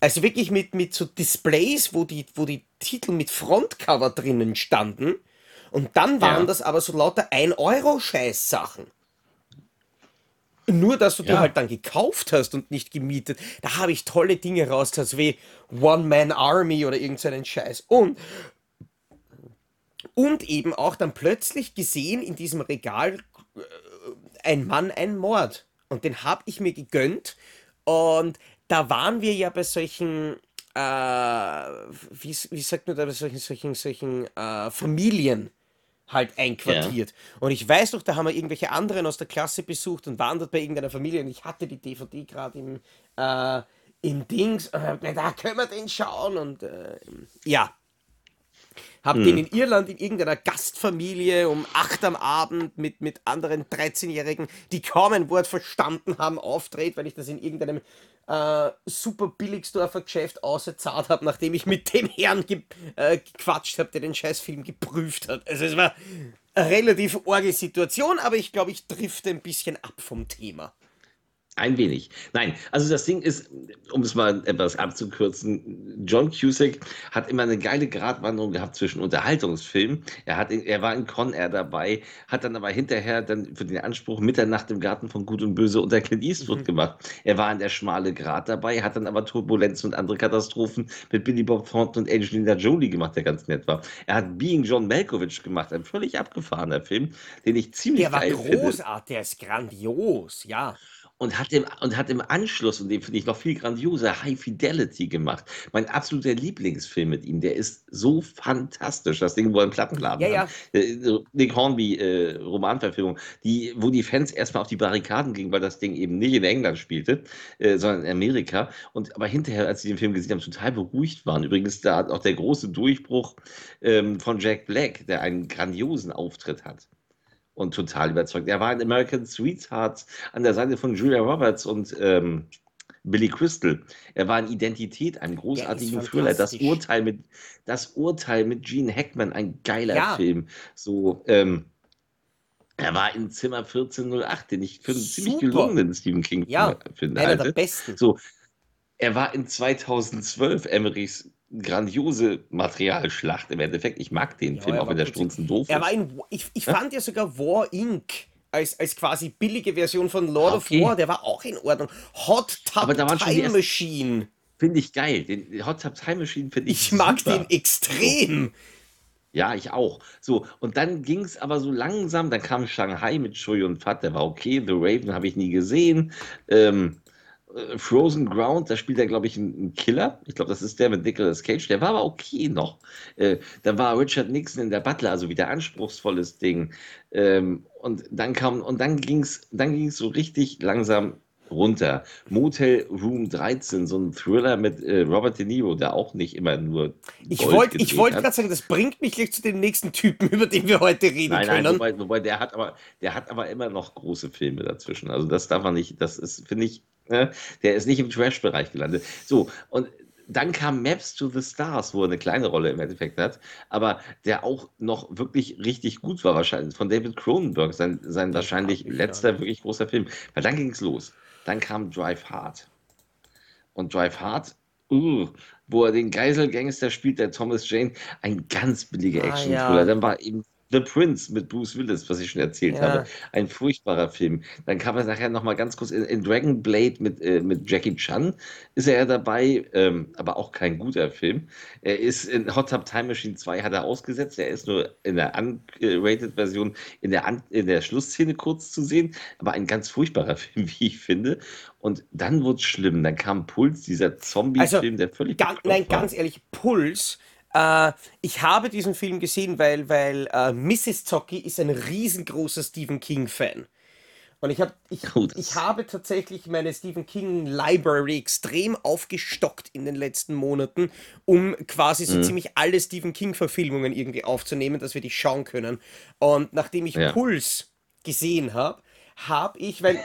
also wirklich mit, mit so Displays, wo die, wo die Titel mit Frontcover drinnen standen. Und dann waren ja. das aber so lauter 1-Euro-Scheiß-Sachen. Nur, dass du ja. die halt dann gekauft hast und nicht gemietet. Da habe ich tolle Dinge rausgehört, wie One-Man-Army oder irgendeinen so Scheiß. Und, und eben auch dann plötzlich gesehen in diesem Regal äh, ein Mann, ein Mord. Und den habe ich mir gegönnt. Und da waren wir ja bei solchen, äh, wie, wie sagt man da, bei solchen, solchen, solchen äh, Familien, halt einquartiert. Ja. Und ich weiß noch, da haben wir irgendwelche anderen aus der Klasse besucht und waren dort bei irgendeiner Familie und ich hatte die DVD gerade im, äh, im Dings und hab gedacht, da können wir den schauen und äh, ja. Hab hm. den in Irland in irgendeiner Gastfamilie um 8 am Abend mit, mit anderen 13-Jährigen, die kaum ein Wort verstanden haben, auftritt, weil ich das in irgendeinem äh, super Billigsdorfer Geschäft ausgezahlt habe, nachdem ich mit dem Herrn ge äh, gequatscht habe, der den Scheißfilm geprüft hat. Also es war eine relativ orge Situation, aber ich glaube, ich drifte ein bisschen ab vom Thema. Ein wenig. Nein, also das Ding ist, um es mal etwas abzukürzen, John Cusack hat immer eine geile Gratwanderung gehabt zwischen Unterhaltungsfilmen. Er, hat, er war in Con Air dabei, hat dann aber hinterher dann für den Anspruch Mitternacht im Garten von Gut und Böse unter Clint Eastwood mhm. gemacht. Er war in der schmale Grat dabei, hat dann aber Turbulenzen und andere Katastrophen mit Billy Bob Thornton und Angelina Jolie gemacht, der ganz nett war. Er hat Being John Malkovich gemacht, ein völlig abgefahrener Film, den ich ziemlich der geil finde. Der war großartig, der ist grandios, ja und hat im, und hat im Anschluss, und den finde ich noch viel grandioser, High Fidelity gemacht. Mein absoluter Lieblingsfilm mit ihm, der ist so fantastisch. Das Ding, wo er einen Plattenladen ja, ja. Äh, Nick Hornby äh, Romanverfilmung, die, wo die Fans erstmal auf die Barrikaden gingen, weil das Ding eben nicht in England spielte, äh, sondern in Amerika. Und aber hinterher, als sie den Film gesehen haben, total beruhigt waren. Übrigens, da hat auch der große Durchbruch ähm, von Jack Black, der einen grandiosen Auftritt hat und total überzeugt. Er war in American Sweethearts an der Seite von Julia Roberts und ähm, Billy Crystal. Er war in Identität, einem großartigen Thriller. Das Urteil mit, das Urteil mit Gene Hackman, ein geiler ja. Film. So, ähm, er war in Zimmer 1408, den ich für einen Super. ziemlich gelungenen Stephen King ja, finde. Einer der besten. So, er war in 2012 Emerys grandiose Materialschlacht im Endeffekt. Ich mag den ja, Film, auch wenn der Strunzen doof er ist. War in, ich, ich fand ja sogar War Inc. Als, als quasi billige Version von Lord okay. of War, der war auch in Ordnung. Hot Tub Time Machine. Finde ich geil. Den Hot Tub Time Machine finde ich Ich mag super. den extrem. Ja, ich auch. So, und dann ging es aber so langsam, dann kam Shanghai mit Choi und Fat, der war okay. The Raven habe ich nie gesehen. Ähm, äh, Frozen Ground, da spielt er, glaube ich, einen Killer. Ich glaube, das ist der mit Nicolas Cage. Der war aber okay noch. Äh, da war Richard Nixon in der Butler, also wieder anspruchsvolles Ding. Ähm, und dann kam, und dann ging es dann ging's so richtig langsam runter. Motel Room 13, so ein Thriller mit äh, Robert De Niro, der auch nicht immer nur. Ich wollte wollt gerade sagen, das bringt mich gleich zu dem nächsten Typen, [LAUGHS] über den wir heute reden nein, nein, können. Wobei, wobei der hat aber, der hat aber immer noch große Filme dazwischen. Also das darf man nicht, das ist, finde ich, Ne? Der ist nicht im Trash-Bereich gelandet. So, und dann kam Maps to the Stars, wo er eine kleine Rolle im Endeffekt hat, aber der auch noch wirklich richtig gut war, wahrscheinlich von David Cronenberg, sein, sein wahrscheinlich letzter wirklich großer Film. Weil dann ging es los. Dann kam Drive Hard. Und Drive Hard, uh, wo er den Geiselgangster spielt, der Thomas Jane, ein ganz billiger ah, Action-Thriller. Ja. Dann war eben The Prince mit Bruce Willis, was ich schon erzählt ja. habe. Ein furchtbarer Film. Dann kam er nachher nochmal ganz kurz in, in Dragon Blade mit, äh, mit Jackie Chan, ist er ja dabei, ähm, aber auch kein guter Film. Er ist in Hot Tub Time Machine 2 hat er ausgesetzt, er ist nur in der unrated Version in der, in der Schlussszene kurz zu sehen, aber ein ganz furchtbarer [LAUGHS] Film, wie ich finde. Und dann wurde es schlimm. Dann kam Puls, dieser Zombie-Film, also, der völlig. Ganz, nein, war. ganz ehrlich, Puls äh, ich habe diesen Film gesehen, weil, weil äh, Mrs. Zocki ist ein riesengroßer Stephen King-Fan. Und ich, hab, ich, ich habe tatsächlich meine Stephen King Library extrem aufgestockt in den letzten Monaten, um quasi so mhm. ziemlich alle Stephen King-Verfilmungen irgendwie aufzunehmen, dass wir die schauen können. Und nachdem ich ja. Puls gesehen habe, habe ich, weil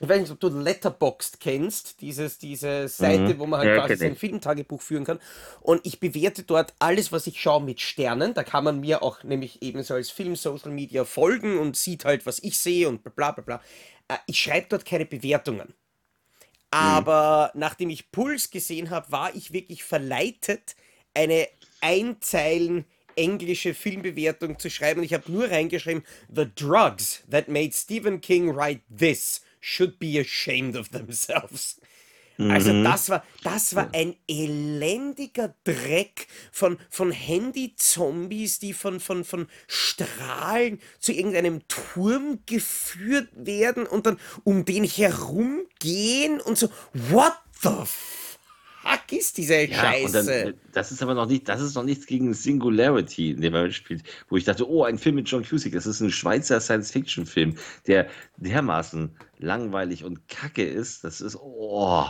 ich weiß nicht, ob du Letterboxd kennst, dieses, diese Seite, mhm. wo man halt ja, quasi sein Filmtagebuch führen kann. Und ich bewerte dort alles, was ich schaue, mit Sternen. Da kann man mir auch nämlich ebenso als Film Social Media folgen und sieht halt, was ich sehe und bla bla bla. Äh, ich schreibe dort keine Bewertungen. Aber mhm. nachdem ich Puls gesehen habe, war ich wirklich verleitet, eine Einzeilen englische Filmbewertung zu schreiben. Und ich habe nur reingeschrieben, The Drugs that made Stephen King write this should be ashamed of themselves. Also mhm. das war, das war ein elendiger Dreck von, von Handy-Zombies, die von, von, von Strahlen zu irgendeinem Turm geführt werden und dann um den herumgehen und so, what the Fuck ist diese Ja, und Scheiße? dann, äh, das ist aber noch nicht, das ist noch nichts gegen Singularity, in dem er spielt, wo ich dachte, oh, ein Film mit John Cusack, das ist ein Schweizer Science-Fiction-Film, der dermaßen langweilig und kacke ist. Das ist, oh,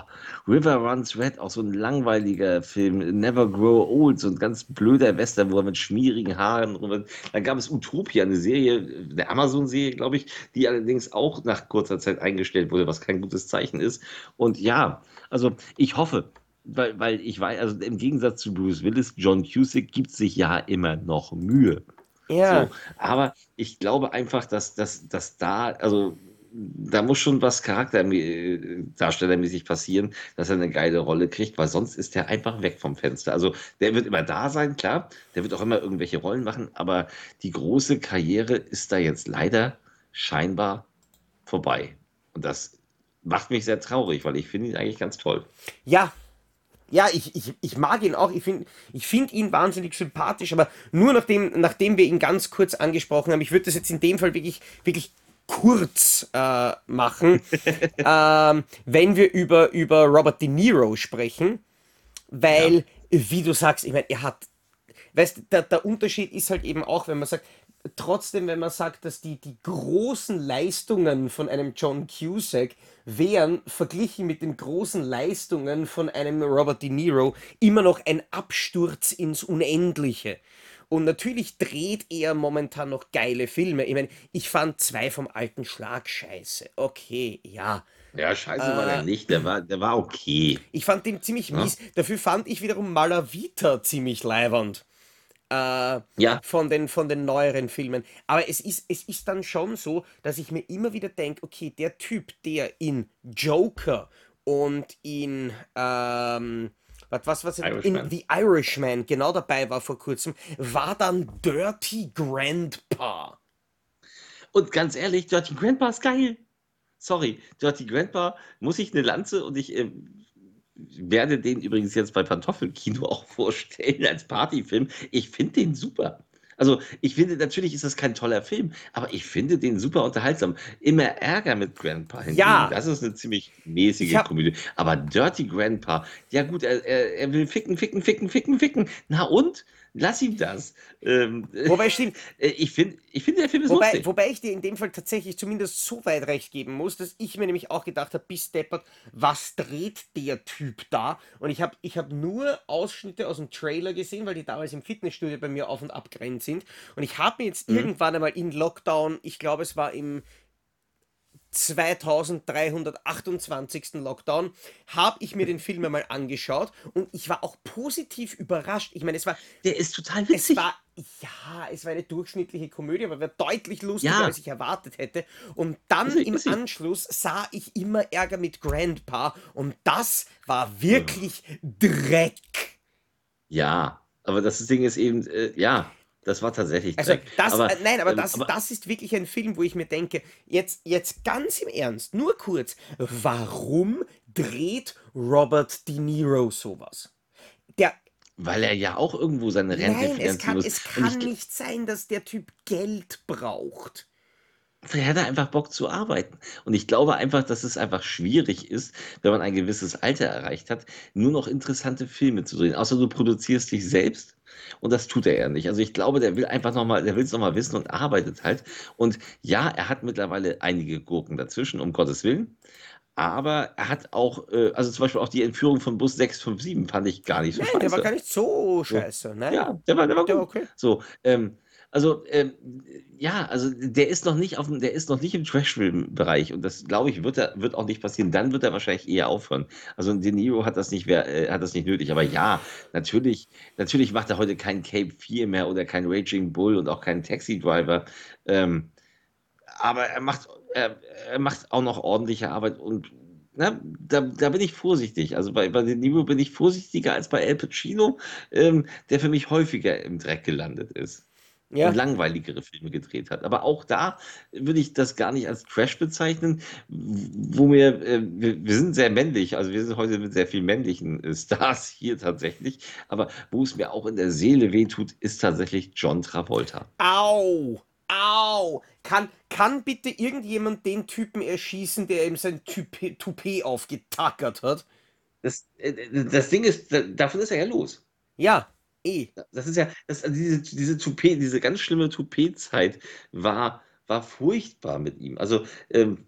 River Runs Red, auch so ein langweiliger Film, Never Grow Old, so ein ganz blöder Western, wo er mit schmierigen Haaren rum. Dann gab es Utopia, eine Serie, eine Amazon-Serie, glaube ich, die allerdings auch nach kurzer Zeit eingestellt wurde, was kein gutes Zeichen ist. Und ja, also ich hoffe, weil, weil ich weiß, also im Gegensatz zu Bruce Willis, John Cusack gibt sich ja immer noch Mühe. ja. So, aber ich glaube einfach, dass, dass, dass da, also da muss schon was charakterdarstellermäßig passieren, dass er eine geile Rolle kriegt, weil sonst ist er einfach weg vom Fenster. Also der wird immer da sein, klar, der wird auch immer irgendwelche Rollen machen, aber die große Karriere ist da jetzt leider scheinbar vorbei. Und das macht mich sehr traurig, weil ich finde ihn eigentlich ganz toll. Ja, ja, ich, ich, ich mag ihn auch. Ich finde ich find ihn wahnsinnig sympathisch, aber nur nachdem, nachdem wir ihn ganz kurz angesprochen haben, ich würde das jetzt in dem Fall wirklich, wirklich kurz äh, machen, [LAUGHS] ähm, wenn wir über, über Robert De Niro sprechen, weil, wie du sagst, ich meine, er hat, weißt du, der, der Unterschied ist halt eben auch, wenn man sagt, trotzdem, wenn man sagt, dass die, die großen Leistungen von einem John Cusack wären, verglichen mit den großen Leistungen von einem Robert De Niro, immer noch ein Absturz ins Unendliche. Und natürlich dreht er momentan noch geile Filme. Ich meine, ich fand zwei vom alten Schlag scheiße. Okay, ja. Ja, scheiße war der Äh, nicht, der war, der war okay. ich fand den ziemlich Ja, mies. Dafür fand ich wiederum Malavita ziemlich leiwand. Äh, ja, von den, von den neueren Filmen. Aber es ist, es ist dann schon so, dass ich mir immer wieder denke, okay, der Typ, der in Joker und in, ähm, was, was, was, in. The Irishman genau dabei war vor kurzem, war dann Dirty Grandpa. Und ganz ehrlich, Dirty Grandpa ist geil. Sorry, Dirty Grandpa muss ich eine Lanze und ich äh, werde den übrigens jetzt bei Pantoffelkino auch [LAUGHS] vorstellen als Partyfilm. Ich finde den super. Also ich finde, natürlich ist das kein toller Film, aber ich finde den super unterhaltsam. Immer Ärger mit Grandpa hingegen, Ja, das ist eine ziemlich ich mäßige habe Komödie. Aber Dirty Grandpa, ja gut, er, er, er will ficken, ficken, ficken, ficken, ficken. Na und? Lass ihm das. Ähm, Wobei stimmt, [LAUGHS] äh, ich finde, ich finde, der Film ist wobei, lustig. wobei ich dir in dem Fall tatsächlich zumindest so weit recht geben muss, dass ich mir nämlich auch gedacht habe, bis deppert, was dreht der Typ da? Und ich habe ich hab nur Ausschnitte aus dem Trailer gesehen, weil die damals im Fitnessstudio bei mir auf und ab gerannt sind. Und ich habe mir jetzt Mhm. irgendwann einmal in Lockdown, ich glaube es war im 2328. Lockdown, habe ich mir den Film einmal angeschaut und ich war auch positiv überrascht. Ich meine, es war Der ist total es witzig. war, ja, es war eine durchschnittliche Komödie, aber war deutlich lustiger, Ja, als ich erwartet hätte. Und dann im sie. Anschluss sah ich immer Ärger mit Grandpa und das war wirklich Dreck. Ja, aber das Ding ist eben, äh, ja, das war tatsächlich Also Dreck. das, Aber, äh, nein, aber ähm, das, aber das ist wirklich ein Film, wo ich mir denke, jetzt, jetzt ganz im Ernst, nur kurz, warum dreht Robert De Niro sowas? Der, weil er ja auch irgendwo seine Rente nein, es kann, muss. es kann ich, nicht sein, dass der Typ Geld braucht. Hat er einfach Bock zu arbeiten. Und ich glaube einfach, dass es einfach schwierig ist, wenn man ein gewisses Alter erreicht hat, nur noch interessante Filme zu drehen. Außer du produzierst dich selbst. Und das tut er ja nicht. Also ich glaube, der will einfach nochmal, der will es nochmal wissen und arbeitet halt. Und ja, er hat mittlerweile einige Gurken dazwischen, um Gottes Willen. Aber er hat auch, äh, also zum Beispiel auch die Entführung von Bus 657 fand ich gar nicht so Nein, der war scheiße. gar nicht so scheiße. Nein, Ja, der war, der war der war okay. So, ähm, also, ähm, ja, also der ist noch nicht auf dem, der ist noch nicht im Trash-Film-Bereich und das, glaube ich, wird, er, wird auch nicht passieren. Dann wird er wahrscheinlich eher aufhören. Also De Niro hat das nicht, wer- äh, hat das nicht nötig. Aber ja, natürlich, natürlich macht er heute keinen Cape 4 mehr oder keinen Raging Bull und auch keinen Taxi Driver. Ähm, aber er macht, er, er macht auch noch ordentliche Arbeit und na, da, da bin ich vorsichtig. Also bei, bei De Niro bin ich vorsichtiger als bei Al Pacino, ähm, der für mich häufiger im Dreck gelandet ist und Ja, langweiligere Filme gedreht hat. Aber auch da würde ich das gar nicht als Trash bezeichnen, wo mir, äh, wir, wir sind sehr männlich, also wir sind heute mit sehr vielen männlichen äh, Stars [LAUGHS] hier tatsächlich, aber wo es mir auch in der Seele wehtut, ist tatsächlich John Travolta. au, au. Kann, kann bitte irgendjemand den Typen erschießen, der ihm sein Toupet, Toupet aufgetackert hat? Das, äh, das Ding ist, davon ist er ja los. Ja, eh. Das ist ja, das, also diese, diese Toupet, diese ganz schlimme Toupet-Zeit war, war furchtbar mit ihm. Also, ähm,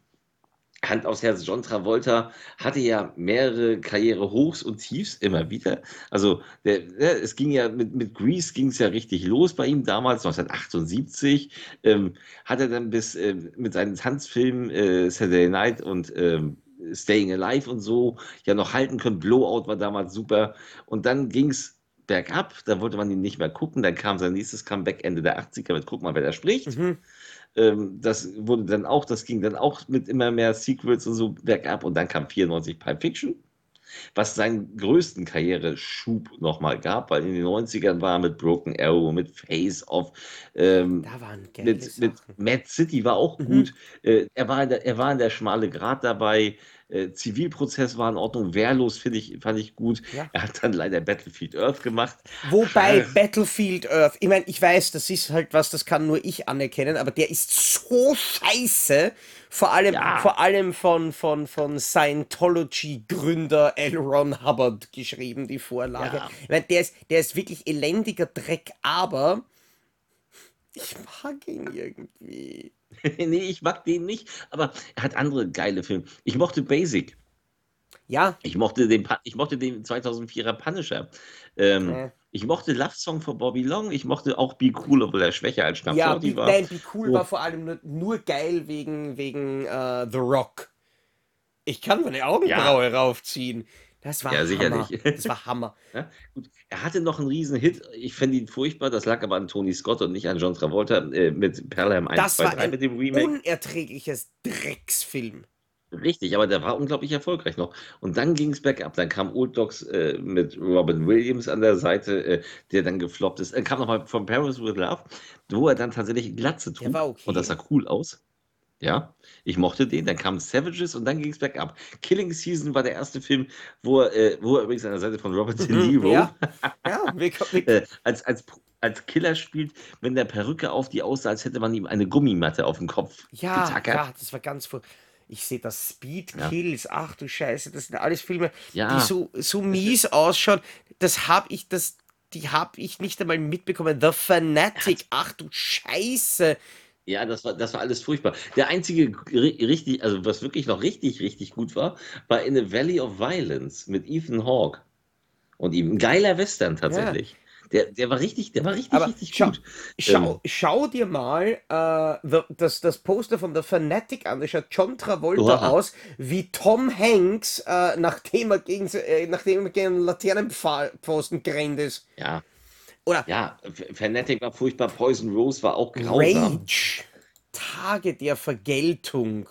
Hand aufs Herz, John Travolta hatte ja mehrere Karriere-Hochs und Tiefs immer wieder. Also der, ne, es ging ja mit, mit Grease ging es ja richtig los bei ihm damals, 1978. Ähm, hat er dann bis äh, mit seinen Tanzfilmen äh, Saturday Night und ähm, Staying Alive und so ja noch halten können. Blowout war damals super. Und dann ging es bergab, da wollte man ihn nicht mehr gucken. Dann kam sein nächstes Comeback Ende der 80er mit Guck mal, wer da spricht. Mhm. Ähm, das wurde dann auch, das ging dann auch mit immer mehr Sequels und so bergab und dann kam 94 Pipe Fiction, was seinen größten Karriereschub nochmal gab, weil in den 90ern war er mit Broken Arrow, mit Face Off, ähm, mit, mit Mad City war auch mhm. gut. Äh, er, war in der, er war in der schmale Grat dabei. Äh, Zivilprozess war in Ordnung, wehrlos finde ich, fand ich gut. Ja. Er hat dann leider Battlefield Earth gemacht. Wobei [LAUGHS] Battlefield Earth, ich meine, ich weiß, das ist halt was, das kann nur ich anerkennen, aber der ist so scheiße. Vor allem, ja. vor allem von, von, von Scientology-Gründer L. Ron Hubbard geschrieben, die Vorlage. Ja. Ich meine, der ist, der ist wirklich elendiger Dreck, aber ich mag ihn irgendwie. [LAUGHS] nee, ich mag den nicht, aber er hat andere geile Filme. Ich mochte Basic. Ja. Ich mochte den, ich mochte den 2004er Punisher. Ähm, äh. Ich mochte Love Song von Bobby Long. Ich mochte auch Be Cool, obwohl er schwächer als Schnapp ja, Be, war. Nein, Be Cool so. war vor allem nur, nur geil wegen, wegen uh, The Rock. Ich kann meine Augenbraue ja. raufziehen. Das war ja, Hammer. sicherlich. Das war Hammer. [LAUGHS] Ja, gut. Er hatte noch einen riesen Hit. Ich fände ihn furchtbar. Das lag aber an Tony Scott und nicht an John Travolta äh, mit Perlheim 1, das 2, war 3 mit dem Remake. unerträgliches Drecksfilm. Richtig, aber der war unglaublich erfolgreich noch. Und dann ging es bergab. Dann kam Old Dogs äh, mit Robin Williams an der Seite, äh, der dann gefloppt ist. Er kam nochmal von Paris with Love, wo er dann tatsächlich Glatze trug. Okay. Und das sah cool aus. Ja, ich mochte den. Dann kam Savages und dann ging es bergab. Killing Season war der erste Film, wo er, äh, wo er übrigens an der Seite von Robert De mhm, Niro ja. [LAUGHS] ja, äh, als, als, als Killer spielt, wenn der Perücke auf die aussah, als hätte man ihm eine Gummimatte auf den Kopf ja, getackert. Ja, das war ganz furchtbar. Ich sehe das Speed Kills, ja. ach du Scheiße, das sind alles Filme, ja. die so, so mies ausschauen. Das habe ich, das, die habe ich nicht einmal mitbekommen. The Fanatic, ach du Scheiße. Ja, das war, das war alles furchtbar. Der einzige richtig, also was wirklich noch richtig, richtig gut war, war In the Valley of Violence mit Ethan Hawke. Und ihm ein geiler Western tatsächlich. Ja. Der, der war richtig, der war richtig, Aber richtig schau, gut. Schau, ähm, schau dir mal äh, das, das Poster von The Fanatic an. Das schaut John Travolta Oha. aus, wie Tom Hanks, äh, nachdem er gegen, äh, nachdem er gegen einen Laternenpfosten gerannt ist. Ja. Oder ja, Fanatic war furchtbar, Poison Rose war auch grausam. Rage. Tage der Vergeltung.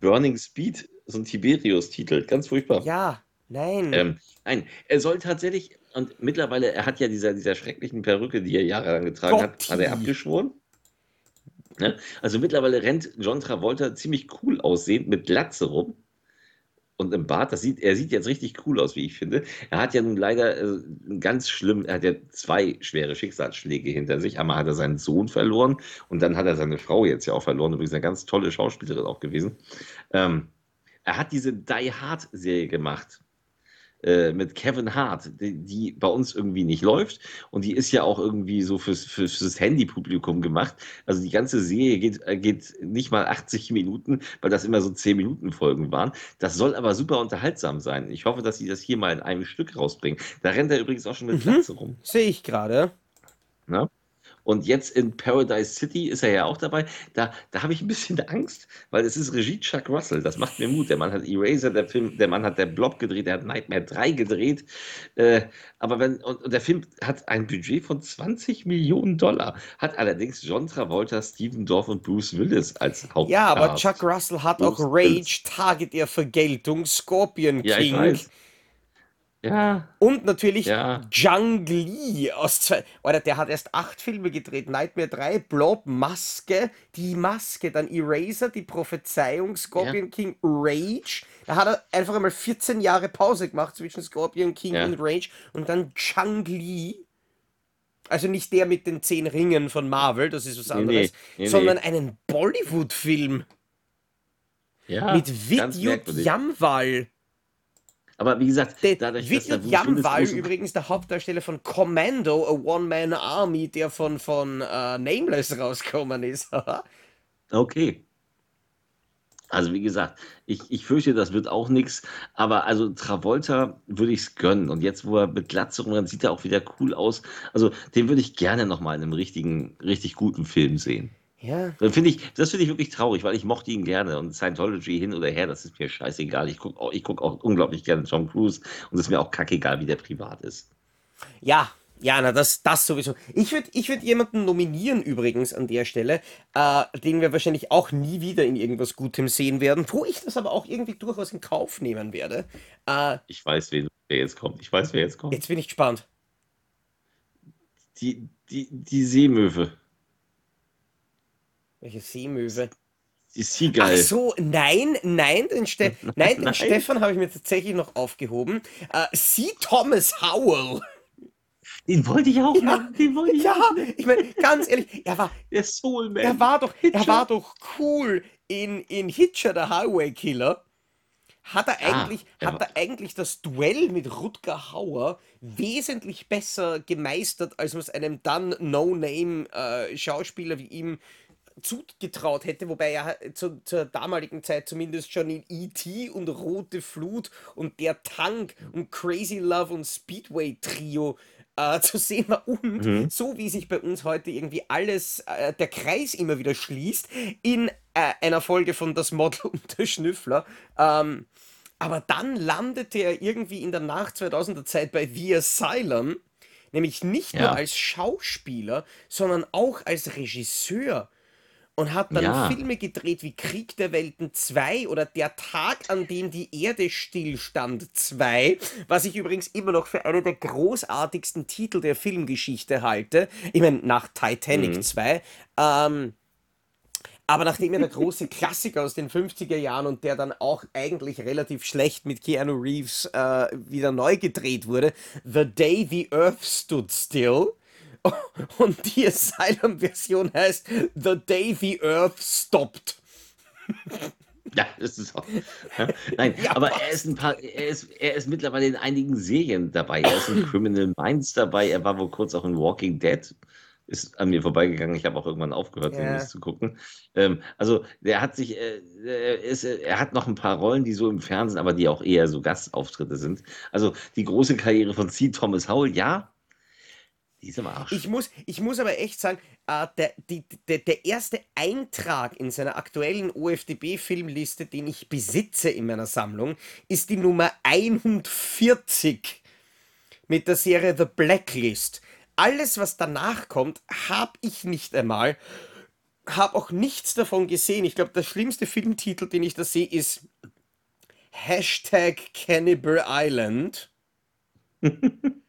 Burning Speed, so ein Tiberius-Titel, ganz furchtbar. Ja, nein. Ähm, nein, er soll tatsächlich, und mittlerweile, er hat ja dieser, dieser schrecklichen Perücke, die er jahrelang getragen Gott. hat, hat er abgeschworen. Ne? Also mittlerweile rennt John Travolta ziemlich cool aussehend mit Glatze rum und im Bart, das sieht, er sieht jetzt richtig cool aus, wie ich finde. Er hat ja nun leider äh, ganz schlimm, er hat ja zwei schwere Schicksalsschläge hinter sich. Einmal hat er seinen Sohn verloren und dann hat er seine Frau jetzt ja auch verloren. Übrigens eine ganz tolle Schauspielerin auch gewesen. Ähm, er hat diese Die Hard Serie gemacht äh, mit Kevin Hart, die, die, bei uns irgendwie nicht läuft. Und die ist ja auch irgendwie so fürs, fürs, fürs Handy-Publikum gemacht. Also die ganze Serie geht, äh, geht nicht mal 80 Minuten, weil das immer so 10 Minuten Folgen waren. Das soll aber super unterhaltsam sein. Ich hoffe, dass sie das hier mal in einem Stück rausbringen. Da rennt er übrigens auch schon mit mhm. Platz rum. Sehe ich gerade. Na? Und jetzt in Paradise City ist er ja auch dabei. Da, da habe ich ein bisschen Angst, weil es ist Regie Chuck Russell. Das macht mir Mut. Der Mann hat Eraser, der Film, der Mann hat der Blob gedreht, der hat Nightmare 3 gedreht. Äh, aber wenn, und, und, der Film hat ein Budget von 20 Millionen Dollar, hat allerdings John Travolta, Steven Dorff und Bruce Willis als Hauptcast. Ja, aber Chuck Russell hat Bruce auch Rage. Target der Vergeltung, Scorpion King. Ja, ich weiß. Ja. Und natürlich ja. Jung Lee aus zwei. Oder der hat erst acht Filme gedreht. Nightmare 3, Blob, Maske, die Maske, dann Eraser, die Prophezeiung, Scorpion ja. King, Rage. Da hat er einfach einmal 14 Jahre Pause gemacht zwischen Scorpion King ja. und Rage. Und dann Jung Lee. Also nicht der mit den zehn Ringen von Marvel, das ist was anderes, nee, nee, sondern nee. einen Bollywood-Film. Ja, mit Vidyut Jamwal. Aber wie gesagt, Der dadurch, Jamwal großen übrigens der Hauptdarsteller von Commando, a One-Man-Army, der von, von äh, Nameless rausgekommen ist. [LAUGHS] Okay. Also wie gesagt, ich, ich fürchte, das wird auch nichts. Aber also Travolta würde ich es gönnen. Und jetzt, wo er mit Glatze rumrennt, sieht er auch wieder cool aus. Also den würde ich gerne nochmal in einem richtigen, richtig guten Film sehen. Ja. Dann finde ich, das finde ich wirklich traurig, weil ich mochte ihn gerne. Und Scientology hin oder her, das ist mir scheißegal. Ich gucke auch, ich guck auch unglaublich gerne Tom Cruise und es ist mir auch kackegal, wie der privat ist. Ja, ja, na, das, das sowieso. Ich würde ich würd jemanden nominieren übrigens an der Stelle, äh, den wir wahrscheinlich auch nie wieder in irgendwas Gutem sehen werden, wo ich das aber auch irgendwie durchaus in Kauf nehmen werde. Äh, Ich weiß, wen, wer jetzt kommt. Ich weiß, wer jetzt kommt. jetzt bin ich gespannt. Die, die, die Seemöwe. Welche Seemöwe? Die Ach Seagull. so, nein, nein, den, Ste [LAUGHS] nein, den Nein. Stefan habe ich mir tatsächlich noch aufgehoben. Äh, C. Thomas Howell. Den wollte ich auch machen. Den wollte ich Ja, auch. ich meine, ganz ehrlich, er war, [LAUGHS] Der Soulman. er war doch, er war doch cool in, in Hitcher, der Highway Killer. Hat er Ah, eigentlich, er hat er eigentlich das Duell mit Rutger Hauer wesentlich besser gemeistert, als man es einem dann No-Name-Schauspieler wie ihm zugetraut hätte, wobei er zu, zur damaligen Zeit zumindest schon in E.T. und Rote Flut und Der Tank und Crazy Love und Speedway Trio äh, zu sehen war und Mhm. so wie sich bei uns heute irgendwie alles, äh, der Kreis immer wieder schließt, in äh, einer Folge von Das Model und der Schnüffler. Ähm, aber dann landete er irgendwie in der Nach 2000er Zeit bei The Asylum, nämlich nicht nur Ja. als Schauspieler, sondern auch als Regisseur und hat dann Ja. Filme gedreht wie Krieg der Welten 2 oder Der Tag, an dem die Erde stillstand 2, was ich übrigens immer noch für einen der großartigsten Titel der Filmgeschichte halte. Ich meine, nach Titanic Mhm. 2. Ähm, aber nachdem ja der große [LAUGHS] Klassiker aus den 50er Jahren und der dann auch eigentlich relativ schlecht mit Keanu Reeves äh, wieder neu gedreht wurde, The Day the Earth Stood Still. [LAUGHS] Und die Asylum-Version heißt The Day the Earth Stopped. Ja, das ist auch. Ja, nein, Ja, aber er ist ein paar, er ist, er ist mittlerweile in einigen Serien dabei. Er ist in [GASPS] Criminal Minds dabei. Er war wohl kurz auch in Walking Dead. Ist an mir vorbeigegangen. Ich habe auch irgendwann aufgehört, Ja. Mist zu gucken. Ähm, also, der hat sich, äh, er, ist, er hat noch ein paar Rollen, die so im Fernsehen, aber die auch eher so Gastauftritte sind. Also, die große Karriere von C. Thomas Howell, ja, die ist im Arsch. Ich muss, ich muss aber echt sagen, äh, der, die, der, der erste Eintrag in seiner aktuellen OFDB-Filmliste, den ich besitze in meiner Sammlung, ist die Nummer 41 mit der Serie The Blacklist. Alles, was danach kommt, habe ich nicht einmal. Habe auch nichts davon gesehen. Ich glaube, der schlimmste Filmtitel, den ich da sehe, ist Hashtag Cannibal Island. [LAUGHS]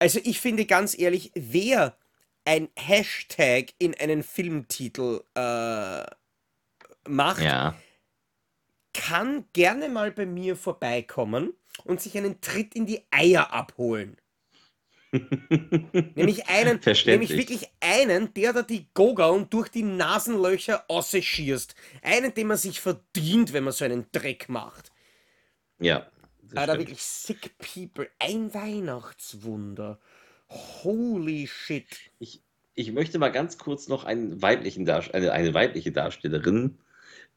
Also ich finde ganz ehrlich, wer ein Hashtag in einen Filmtitel äh, macht, ja. kann gerne mal bei mir vorbeikommen und sich einen Tritt in die Eier abholen. [LAUGHS] Nämlich einen, nämlich wirklich einen, der da die Gogaun durch die Nasenlöcher ausschießt. Einen, den man sich verdient, wenn man so einen Dreck macht. Ja. Alter, stimmt. wirklich sick people. Ein Weihnachtswunder. Holy shit. Ich, ich möchte mal ganz kurz noch einen weiblichen Darst eine, eine weibliche Darstellerin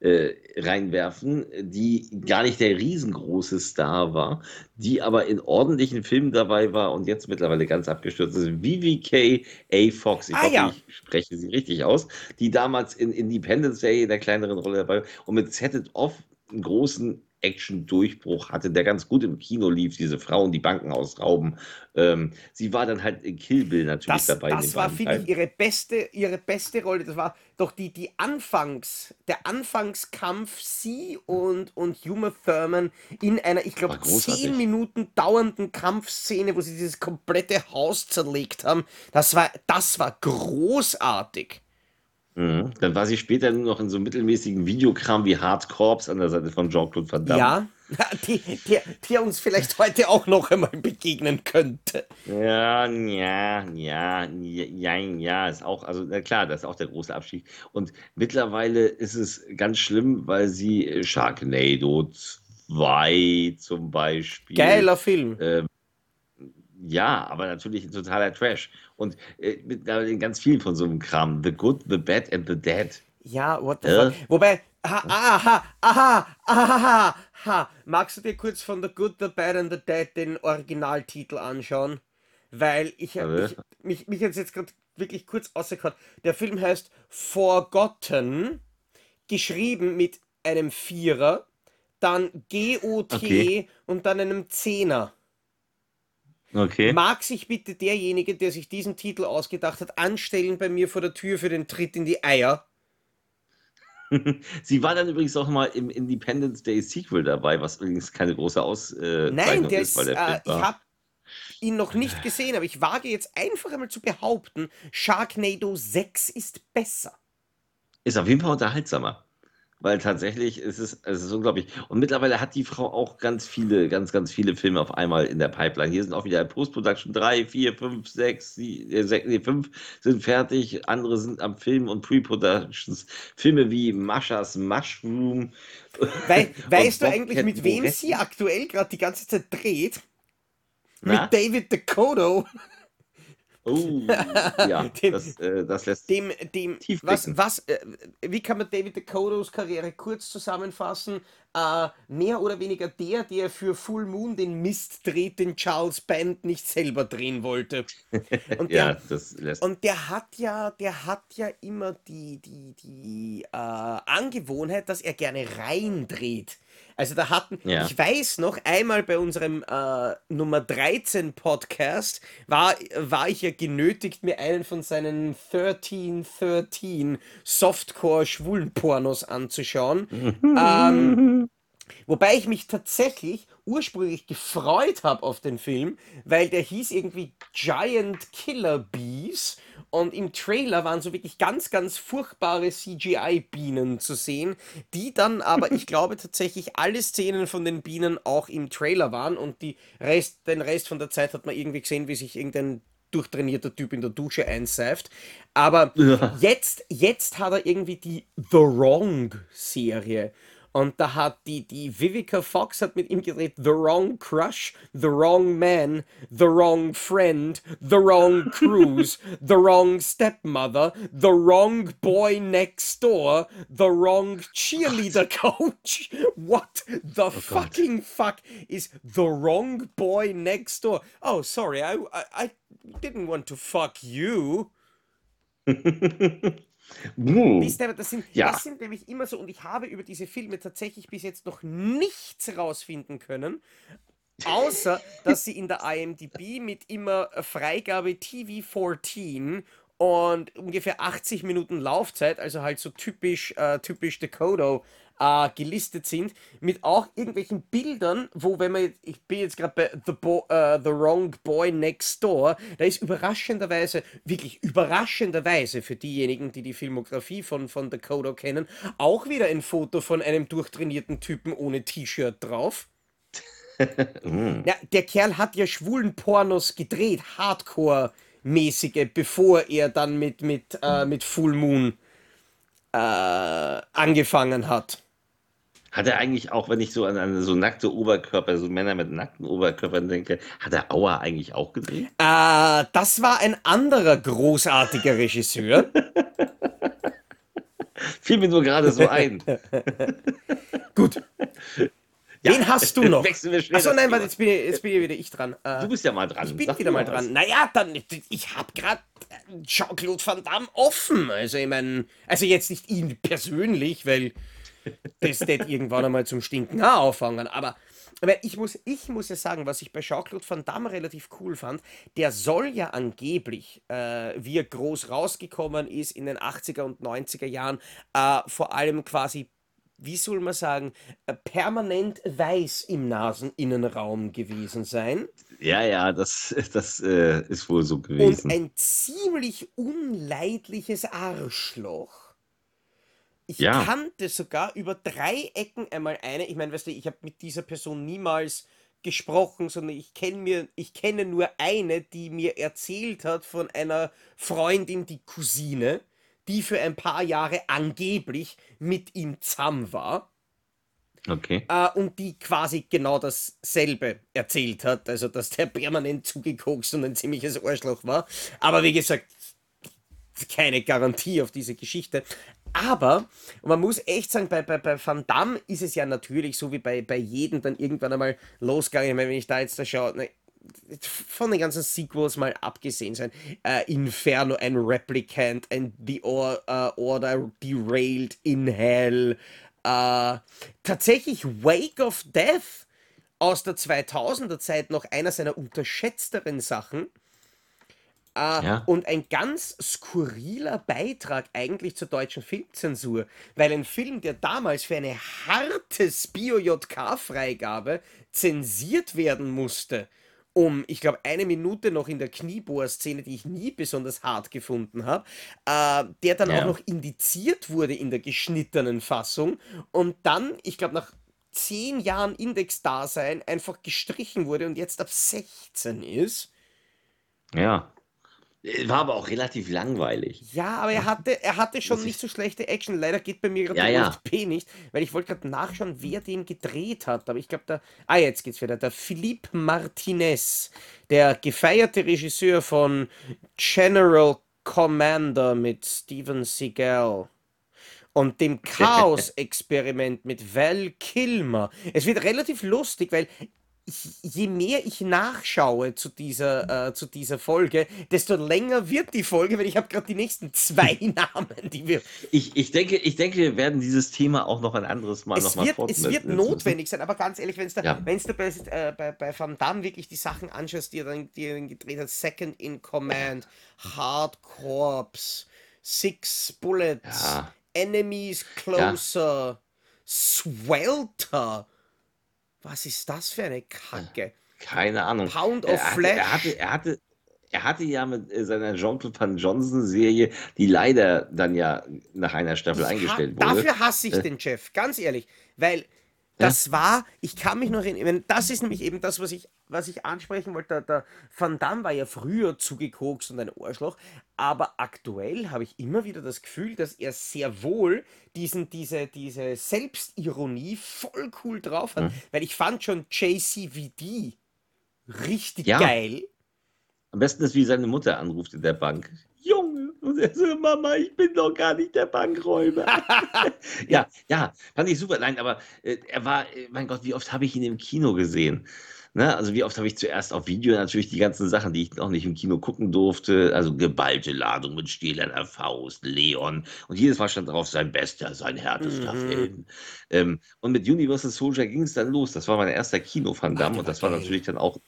äh, reinwerfen, die gar nicht der riesengroße Star war, die aber in ordentlichen Filmen dabei war und jetzt mittlerweile ganz abgestürzt ist. Vivica A. Fox. Ich Ah, hoffe, ja. ich spreche sie richtig aus. Die damals in Independence Day in der kleineren Rolle dabei war und mit Set It Off einen großen Action-Durchbruch hatte, der ganz gut im Kino lief, diese Frauen, die Banken ausrauben. Ähm, sie war dann halt in Kill Bill natürlich Das, dabei. das war, finde ich, Teilen. ihre beste, ihre beste Rolle. Das war doch die, die Anfangs, der Anfangskampf, sie und, und Uma Thurman in einer, ich glaube, zehn Minuten dauernden Kampfszene, wo sie dieses komplette Haus zerlegt haben. Das war, das war großartig. Mhm. Dann war sie später nur noch in so mittelmäßigen Videokram wie Hard Corps an der Seite von Jean-Claude Van Damme. Ja, [LAUGHS] die, die, die uns vielleicht heute auch noch einmal begegnen könnte. Ja, ja, ja, ja, ja, ist auch, also na klar, das ist auch der große Abstieg. Und mittlerweile ist es ganz schlimm, weil sie Sharknado 2 zum Beispiel. Geiler Film. Ähm, ja, aber natürlich ein totaler Trash. Und äh, mit äh, ganz viel von so einem Kram. The Good, The Bad and The Dead. Ja, what the äh? fuck. Wobei, aha, aha, aha, aha, aha, magst du dir kurz von The Good, The Bad and The Dead den Originaltitel anschauen? Weil ich, ich mich, mich jetzt, jetzt gerade wirklich kurz ausgehört. Der Film heißt Forgotten, geschrieben mit einem Vierer, dann G-O-T okay. und dann einem Zehner. Okay. Mag sich bitte derjenige, der sich diesen Titel ausgedacht hat, anstellen bei mir vor der Tür für den Tritt in die Eier? [LAUGHS] Sie war dann übrigens auch mal im Independence Day Sequel dabei, was übrigens keine große Auszeichnung Nein, der ist, weil der äh, ich habe ihn noch nicht gesehen, aber ich wage jetzt einfach einmal zu behaupten, Sharknado 6 ist besser. Ist auf jeden Fall unterhaltsamer weil tatsächlich ist es, es ist unglaublich. Und mittlerweile hat die Frau auch ganz viele, ganz, ganz viele Filme auf einmal in der Pipeline. Hier sind auch wieder Post-Production 3, 4, 5, 6, 5 sind fertig, andere sind am Film und Pre-Productions. Filme wie Maschas Mushroom. Wei [LAUGHS] weißt du eigentlich, mit wem sie aktuell gerade die ganze Zeit dreht? Na? Mit David Dakota. Oh, ja, [LAUGHS] dem, das, äh, das lässt dem, dem, was, was, äh, wie kann man David Dakotas Karriere kurz zusammenfassen? Äh, mehr oder weniger der, der für Full Moon den Mist dreht, den Charles Band nicht selber drehen wollte. [LAUGHS] Und der, ja, das lässt und der hat ja, der hat ja immer die, die, die äh, Angewohnheit, dass er gerne reindreht. Also da hatten, ja. ich weiß noch, einmal bei unserem äh, Nummer 13 Podcast war, war ich ja genötigt, mir einen von seinen 1313 Softcore-Schwulen-Pornos anzuschauen. [LAUGHS] ähm, wobei ich mich tatsächlich ursprünglich gefreut habe auf den Film, weil der hieß irgendwie Giant Killer Bees und im Trailer waren so wirklich ganz, ganz furchtbare CGI-Bienen zu sehen, die dann aber, ich [LAUGHS] glaube tatsächlich, alle Szenen von den Bienen auch im Trailer waren und die Rest, den Rest von der Zeit hat man irgendwie gesehen, wie sich irgendein durchtrainierter Typ in der Dusche einseift. Aber ja. jetzt, jetzt hat er irgendwie die The Wrong-Serie. Und da hat die, die Vivica Fox hat mit ihm gedreht The Wrong Crush, The Wrong Man, The Wrong Friend, The Wrong Cruise, [LAUGHS] The Wrong Stepmother, The Wrong Boy Next Door, The Wrong Cheerleader Coach. What the oh fucking fuck is The Wrong Boy Next Door? Oh, sorry, I, I, I didn't want to fuck you. [LAUGHS] Uh. das, sind, ja. das sind nämlich immer so, und ich habe über diese Filme tatsächlich bis jetzt noch nichts rausfinden können, außer [LAUGHS] dass sie in der IMDb mit immer Freigabe TV14 und ungefähr 80 Minuten Laufzeit, also halt so typisch, äh, typisch Dakota äh, gelistet sind, mit auch irgendwelchen Bildern, wo, wenn man, jetzt, ich bin jetzt gerade bei The, Bo uh, The Wrong Boy Next Door, da ist überraschenderweise, wirklich überraschenderweise für diejenigen, die die Filmografie von, von Dakota kennen, auch wieder ein Foto von einem durchtrainierten Typen ohne T-Shirt drauf. [LAUGHS] ja, der Kerl hat ja schwulen Pornos gedreht, Hardcore-mäßige, bevor er dann mit, mit, äh, mit Full Moon äh, angefangen hat. Hat er eigentlich auch, wenn ich so an, an so nackte Oberkörper, so Männer mit nackten Oberkörpern denke, hat er Auer eigentlich auch gedreht? Äh, das war ein anderer großartiger Regisseur. [LAUGHS] Fiel mir nur gerade so ein. [LAUGHS] Gut. Ja, Wen hast du noch? Achso, nein, warte, jetzt bin, ich, jetzt bin wieder ich dran. Äh, du bist ja mal dran. Ich bin Sag wieder mal dran. Was. Naja, dann, ich habe gerade Jean-Claude Van Damme offen. Also, ich meine, also jetzt nicht ihn persönlich, weil das wird irgendwann einmal zum Stinken auch auffangen. Aber, aber ich, muss, ich muss ja sagen, was ich bei Jean-Claude Van Damme relativ cool fand, der soll ja angeblich, äh, wie er groß rausgekommen ist in den 80er und 90er Jahren, äh, vor allem quasi wie soll man sagen, äh, permanent weiß im Naseninnenraum gewesen sein. Ja, ja, das, das äh, ist wohl so gewesen. Und ein ziemlich unleidliches Arschloch. Ich ja. kannte sogar über drei Ecken einmal eine. Ich meine, weißt du, ich habe mit dieser Person niemals gesprochen, sondern ich kenne mir, ich kenne nur eine, die mir erzählt hat von einer Freundin, die Cousine, die für ein paar Jahre angeblich mit ihm zusammen war. Okay. äh, und die quasi genau dasselbe erzählt hat. Also, dass der permanent zugekokst und ein ziemliches Arschloch war. Aber wie gesagt, keine Garantie auf diese Geschichte. Aber, und man muss echt sagen, bei, bei, bei Van Damme ist es ja natürlich so wie bei, bei jedem dann irgendwann einmal losgegangen. Ich meine, wenn ich da jetzt da schaue, ne, von den ganzen Sequels mal abgesehen sein, äh, Inferno, ein Replicant, and The Or uh, Order Derailed in Hell, äh, tatsächlich Wake of Death aus der 2000er Zeit noch einer seiner unterschätzteren Sachen. Äh, Ja. und ein ganz skurriler Beitrag eigentlich zur deutschen Filmzensur, weil ein Film, der damals für eine harte Bio-JK-Freigabe zensiert werden musste, um, ich glaube, eine Minute noch in der Kniebohr-Szene, die ich nie besonders hart gefunden habe, äh, der dann auch Ja. noch indiziert wurde in der geschnittenen Fassung und dann, ich glaube, nach zehn Jahren Index-Dasein einfach gestrichen wurde und jetzt ab 16 ist. Ja. Äh, War aber auch relativ langweilig. Ja, aber er hatte, er hatte schon Das nicht so schlechte Action. Leider geht bei mir gerade Ja, der ja. UFP nicht, weil ich wollte gerade nachschauen, wer den gedreht hat. Aber ich glaube, da. Ah, jetzt geht's wieder. Der Philippe Martinez, der gefeierte Regisseur von General Commander mit Steven Seagal und dem [LAUGHS] Chaos-Experiment mit Val Kilmer. Es wird relativ lustig, weil je mehr ich nachschaue zu dieser, äh, zu dieser Folge, desto länger wird die Folge, weil ich habe gerade die nächsten zwei [LAUGHS] Namen, die wir. Ich, ich, denke, ich denke, wir werden dieses Thema auch noch ein anderes Mal Es noch mal wird, es fortsetzen wird notwendig sein, aber ganz ehrlich, wenn da, Ja. wenn's da bei, äh, bei, bei Van Damme wirklich die Sachen anschaust, die er dann, die er dann gedreht hat, Second in Command, Hard Corps, Six Bullets, Ja. Enemies Closer, Swelter. Was ist das für eine Kacke? Keine Ahnung. Pound Er of hatte, Flesh. er hatte, er hatte, er hatte ja mit äh, seiner Jean-Claude Johnson-Serie, die leider dann ja nach einer Staffel Ich eingestellt wurde. Dafür hasse ich Äh. den Jeff, ganz ehrlich. Weil das war, ich kann mich noch erinnern, das ist nämlich eben das, was ich, was ich ansprechen wollte. Der, der Van Damme war ja früher zugekokst und ein Arschloch, aber aktuell habe ich immer wieder das Gefühl, dass er sehr wohl diesen, diese, diese Selbstironie voll cool drauf hat. Mhm. Weil ich fand schon JCVD richtig Ja. geil. Am besten ist, wie seine Mutter anruft in der Bank. Junge, und er so, Mama, ich bin doch gar nicht der Bankräuber. [LAUGHS] ja, ja, fand ich super. Nein, aber äh, er war, äh, mein Gott, wie oft habe ich ihn im Kino gesehen? Ne? Also wie oft habe ich zuerst auf Video natürlich die ganzen Sachen, die ich noch nicht im Kino gucken durfte, also geballte Ladung mit stählerner Faust, Leon und jedes Mal stand drauf sein bester, sein härtester Mhm. Film. Ähm, und mit Universal Soldier ging es dann los. Das war mein erster Kino Van Damme der und das war geil. natürlich dann auch?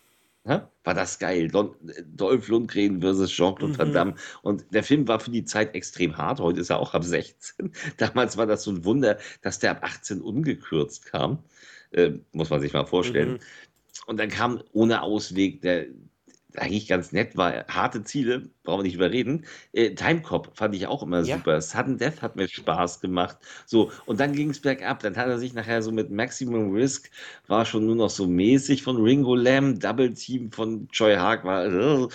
War das geil. Don, Dolph Lundgren versus Jean-Claude Van Mhm. Damme. Und der Film war für die Zeit extrem hart. Heute ist er auch ab 16. [LAUGHS] Damals war das so ein Wunder, dass der ab 18 ungekürzt kam. Äh, muss man sich mal vorstellen. Mhm. Und dann kam ohne Ausweg, der eigentlich ganz nett war, harte Ziele, brauchen wir nicht überreden. Äh, Timecop fand ich auch immer Ja. super. Sudden Death hat mir Spaß gemacht. So, und dann ging es bergab. Dann hat er sich nachher so mit Maximum Risk, war schon nur noch so mäßig von Ringo Lamb, Double Team von Joy Haag war, äh,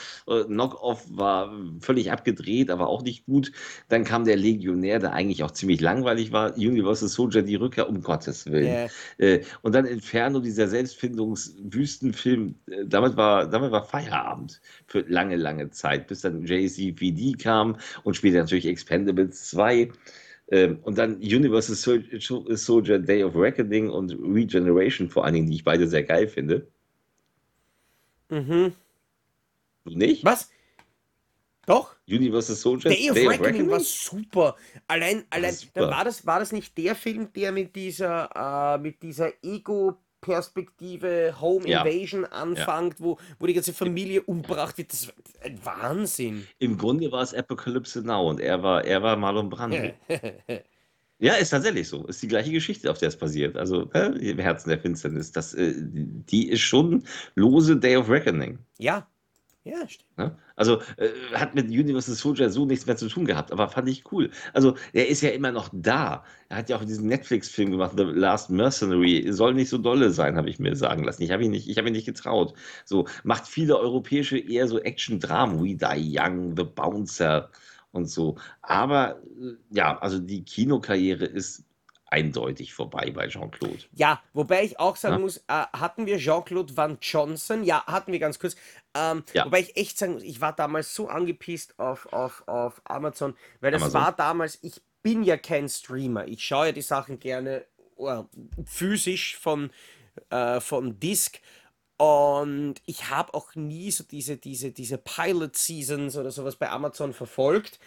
Knock-Off war völlig abgedreht, aber auch nicht gut. Dann kam der Legionär, der eigentlich auch ziemlich langweilig war. Universal Soldier, die Rückkehr, um Gottes Willen. Ja. Äh, und dann Inferno, dieser Selbstfindungs-Wüstenfilm, äh, damit war, damit war Feierabend für lange, lange Zeit, bis dann JCVD kam und später natürlich Expendables 2. Ähm, und dann Universal Sol Soldier Day of Reckoning und Regeneration vor allen Dingen, die ich beide sehr geil finde. Mhm. Du nicht? Was? Doch? Universal Soldier Day of Reckoning war super. Allein, allein, super. Dann war das, war das nicht der Film, der mit dieser, äh, mit dieser Ego-Perspektive Home Ja. Invasion anfängt, wo, wo die ganze Familie umgebracht wird? Das war ein Wahnsinn. Im Grunde war es Apocalypse Now und er war, er war Marlon Brando. [LAUGHS] Ja, ist tatsächlich so. Ist die gleiche Geschichte, auf der es basiert. Also äh, im Herzen der Finsternis. Das, äh, die ist schon lose Day of Reckoning. ja. Ja, stimmt. Ne? Also äh, hat mit Universal Soldier so nichts mehr zu tun gehabt, aber fand ich cool. Also er ist ja immer noch da. Er hat ja auch diesen Netflix-Film gemacht, The Last Mercenary. Soll nicht so dolle sein, habe ich mir sagen lassen. Ich habe ihn nicht, ich habe ihn nicht getraut. So macht viele europäische eher so Action-Dramen, We Die Young, The Bouncer und so. Aber äh, ja, also die Kinokarriere ist eindeutig vorbei bei Jean-Claude. Ja, wobei ich auch sagen Ja? muss, äh, hatten wir Jean-Claude Van Johnson? Ja, hatten wir ganz kurz. Ähm, Ja. wobei ich echt sagen muss, ich war damals so angepisst auf, auf, auf Amazon, weil das Amazon. war damals, ich bin ja kein Streamer. Ich schaue ja die Sachen gerne äh, physisch von, äh, von Disc. Und ich habe auch nie so diese, diese, diese Pilot Seasons oder sowas bei Amazon verfolgt.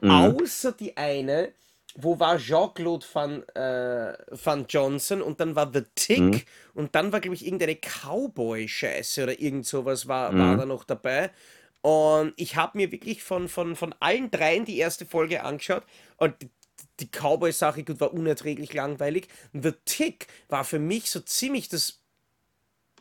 Mhm. Außer die eine, wo war Jean-Claude Van, äh, Van Johnson und dann war The Tick Mhm. und dann war, glaube ich, irgendeine Cowboy-Scheiße oder irgend sowas war, war Mhm. da noch dabei. Und ich habe mir wirklich von, von, von allen dreien die erste Folge angeschaut und die, die Cowboy-Sache gut war unerträglich langweilig. The Tick war für mich so ziemlich das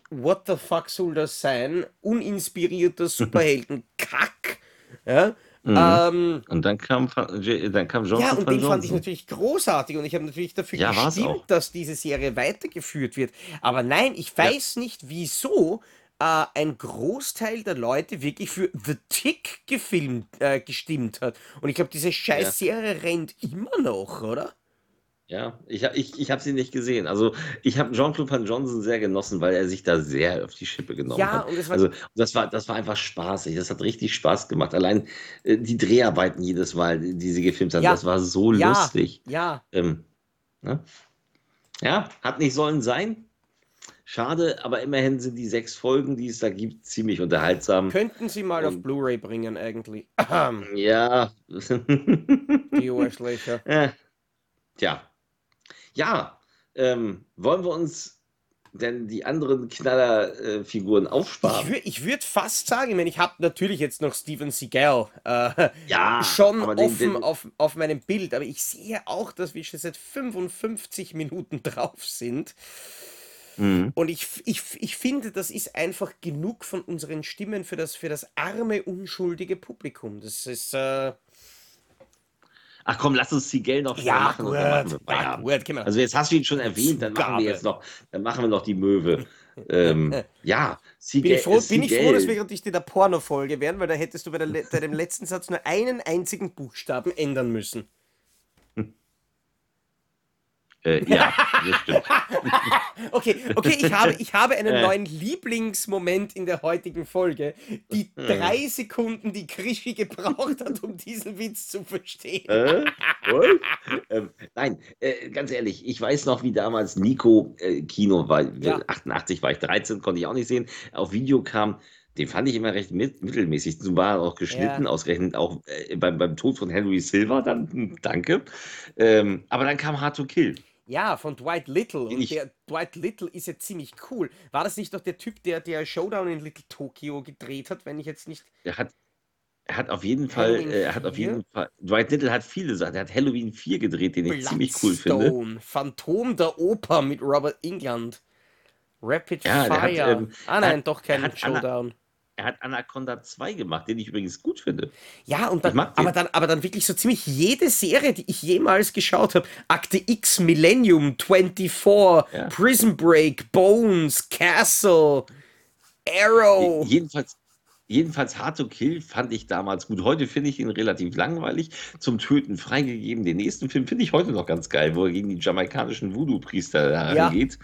What the fuck soll das sein? Uninspirierter [LAUGHS] Superhelden-Kack. Ja? Mhm. Ähm, Und dann kam, dann kam ja, Jean-Claude und den fand ich Johnson. natürlich großartig und ich habe natürlich dafür Ja, gestimmt, dass diese Serie weitergeführt wird. Aber nein, ich Ja. weiß nicht, wieso äh, ein Großteil der Leute wirklich für The Tick gefilmt, äh, gestimmt hat. Und ich glaube, diese Ja. scheiß Serie rennt immer noch, oder? Ja, ich, ich, ich habe sie nicht gesehen. Also ich habe Jean-Claude Van Johnson sehr genossen, weil er sich da sehr auf die Schippe genommen Ja, hat. und es war Also das war, das war einfach spaßig. Das hat richtig Spaß gemacht. Allein äh, die Dreharbeiten jedes Mal, die sie gefilmt haben, Ja, das war so ja, lustig. ja. Ähm, ne? Ja, hat nicht sollen sein. Schade, aber immerhin sind die sechs Folgen, die es da gibt, ziemlich unterhaltsam. Könnten sie mal auf Und Blu-ray bringen, eigentlich. Ja. [LAUGHS] Die Arschlöcher. Äh, Tja. Ja, ähm, wollen wir uns denn die anderen Knallerfiguren Ich, aufsparen? wür, ich würde fast sagen, ich meine, ich habe natürlich jetzt noch Steven Seagal äh, Ja, schon den, offen den, auf, auf meinem Bild, aber ich sehe auch, dass wir schon seit 55 Minuten drauf sind. Mhm. Und ich, ich, ich finde, das ist einfach genug von unseren Stimmen für das, für das arme, unschuldige Publikum. Das ist, äh, Ach komm, lass uns Sigel noch schnell ja, machen dann machen gut, ja, gut, wir. Also jetzt hast du ihn schon erwähnt, dann machen wir jetzt noch, dann machen wir noch die Möwe. Ähm, [LAUGHS] ja, Bin Sigel, ich, froh, bin ich froh, dass wir nicht in der Pornofolge wären, weil da hättest du bei, der, bei dem letzten Satz nur einen einzigen Buchstaben ändern müssen. Äh, ja, das stimmt. [LAUGHS] Okay, okay, ich habe, ich habe einen Äh. neuen Lieblingsmoment in der heutigen Folge. Die Hm. drei Sekunden, die Krischi gebraucht hat, um diesen Witz zu verstehen. Äh? Ähm, nein, äh, ganz ehrlich, ich weiß noch, wie damals Nico äh, Kino war. Ja. 88 war ich 13, konnte ich auch nicht sehen. Auf Video kam, den fand ich immer recht mit, mittelmäßig. So war auch geschnitten, Ja. ausgerechnet auch äh, beim, beim Tod von Henry Silver, dann hm, danke. Ähm, aber dann kam Hard to Kill. Ja, von Dwight Little. Den Und der Dwight Little ist ja ziemlich cool. War das nicht doch der Typ, der, der Showdown in Little Tokyo gedreht hat, wenn ich jetzt nicht. Er hat, er hat auf jeden Fall, Halloween äh, er hat auf 4? jeden Fall, Dwight Little hat viele Sachen. Er hat Halloween 4 gedreht, den ich ziemlich cool finde. Phantom der Oper mit Robert England. Rapid Ja, der hat, Fire. ähm, ah nein, hat- doch kein hat Anna- Showdown. Er hat Anaconda 2 gemacht, den ich übrigens gut finde. Ja, und dann, aber dann, aber dann wirklich so ziemlich jede Serie, die ich jemals geschaut habe. Akte X, Millennium, 24, Ja. Prison Break, Bones, Castle, Arrow. Je- Jedenfalls, jedenfalls Hard to Kill fand ich damals gut. Heute finde ich ihn relativ langweilig. Zum Töten freigegeben. Den nächsten Film finde ich heute noch ganz geil, wo er gegen die jamaikanischen Voodoo-Priester da Ja. rangeht.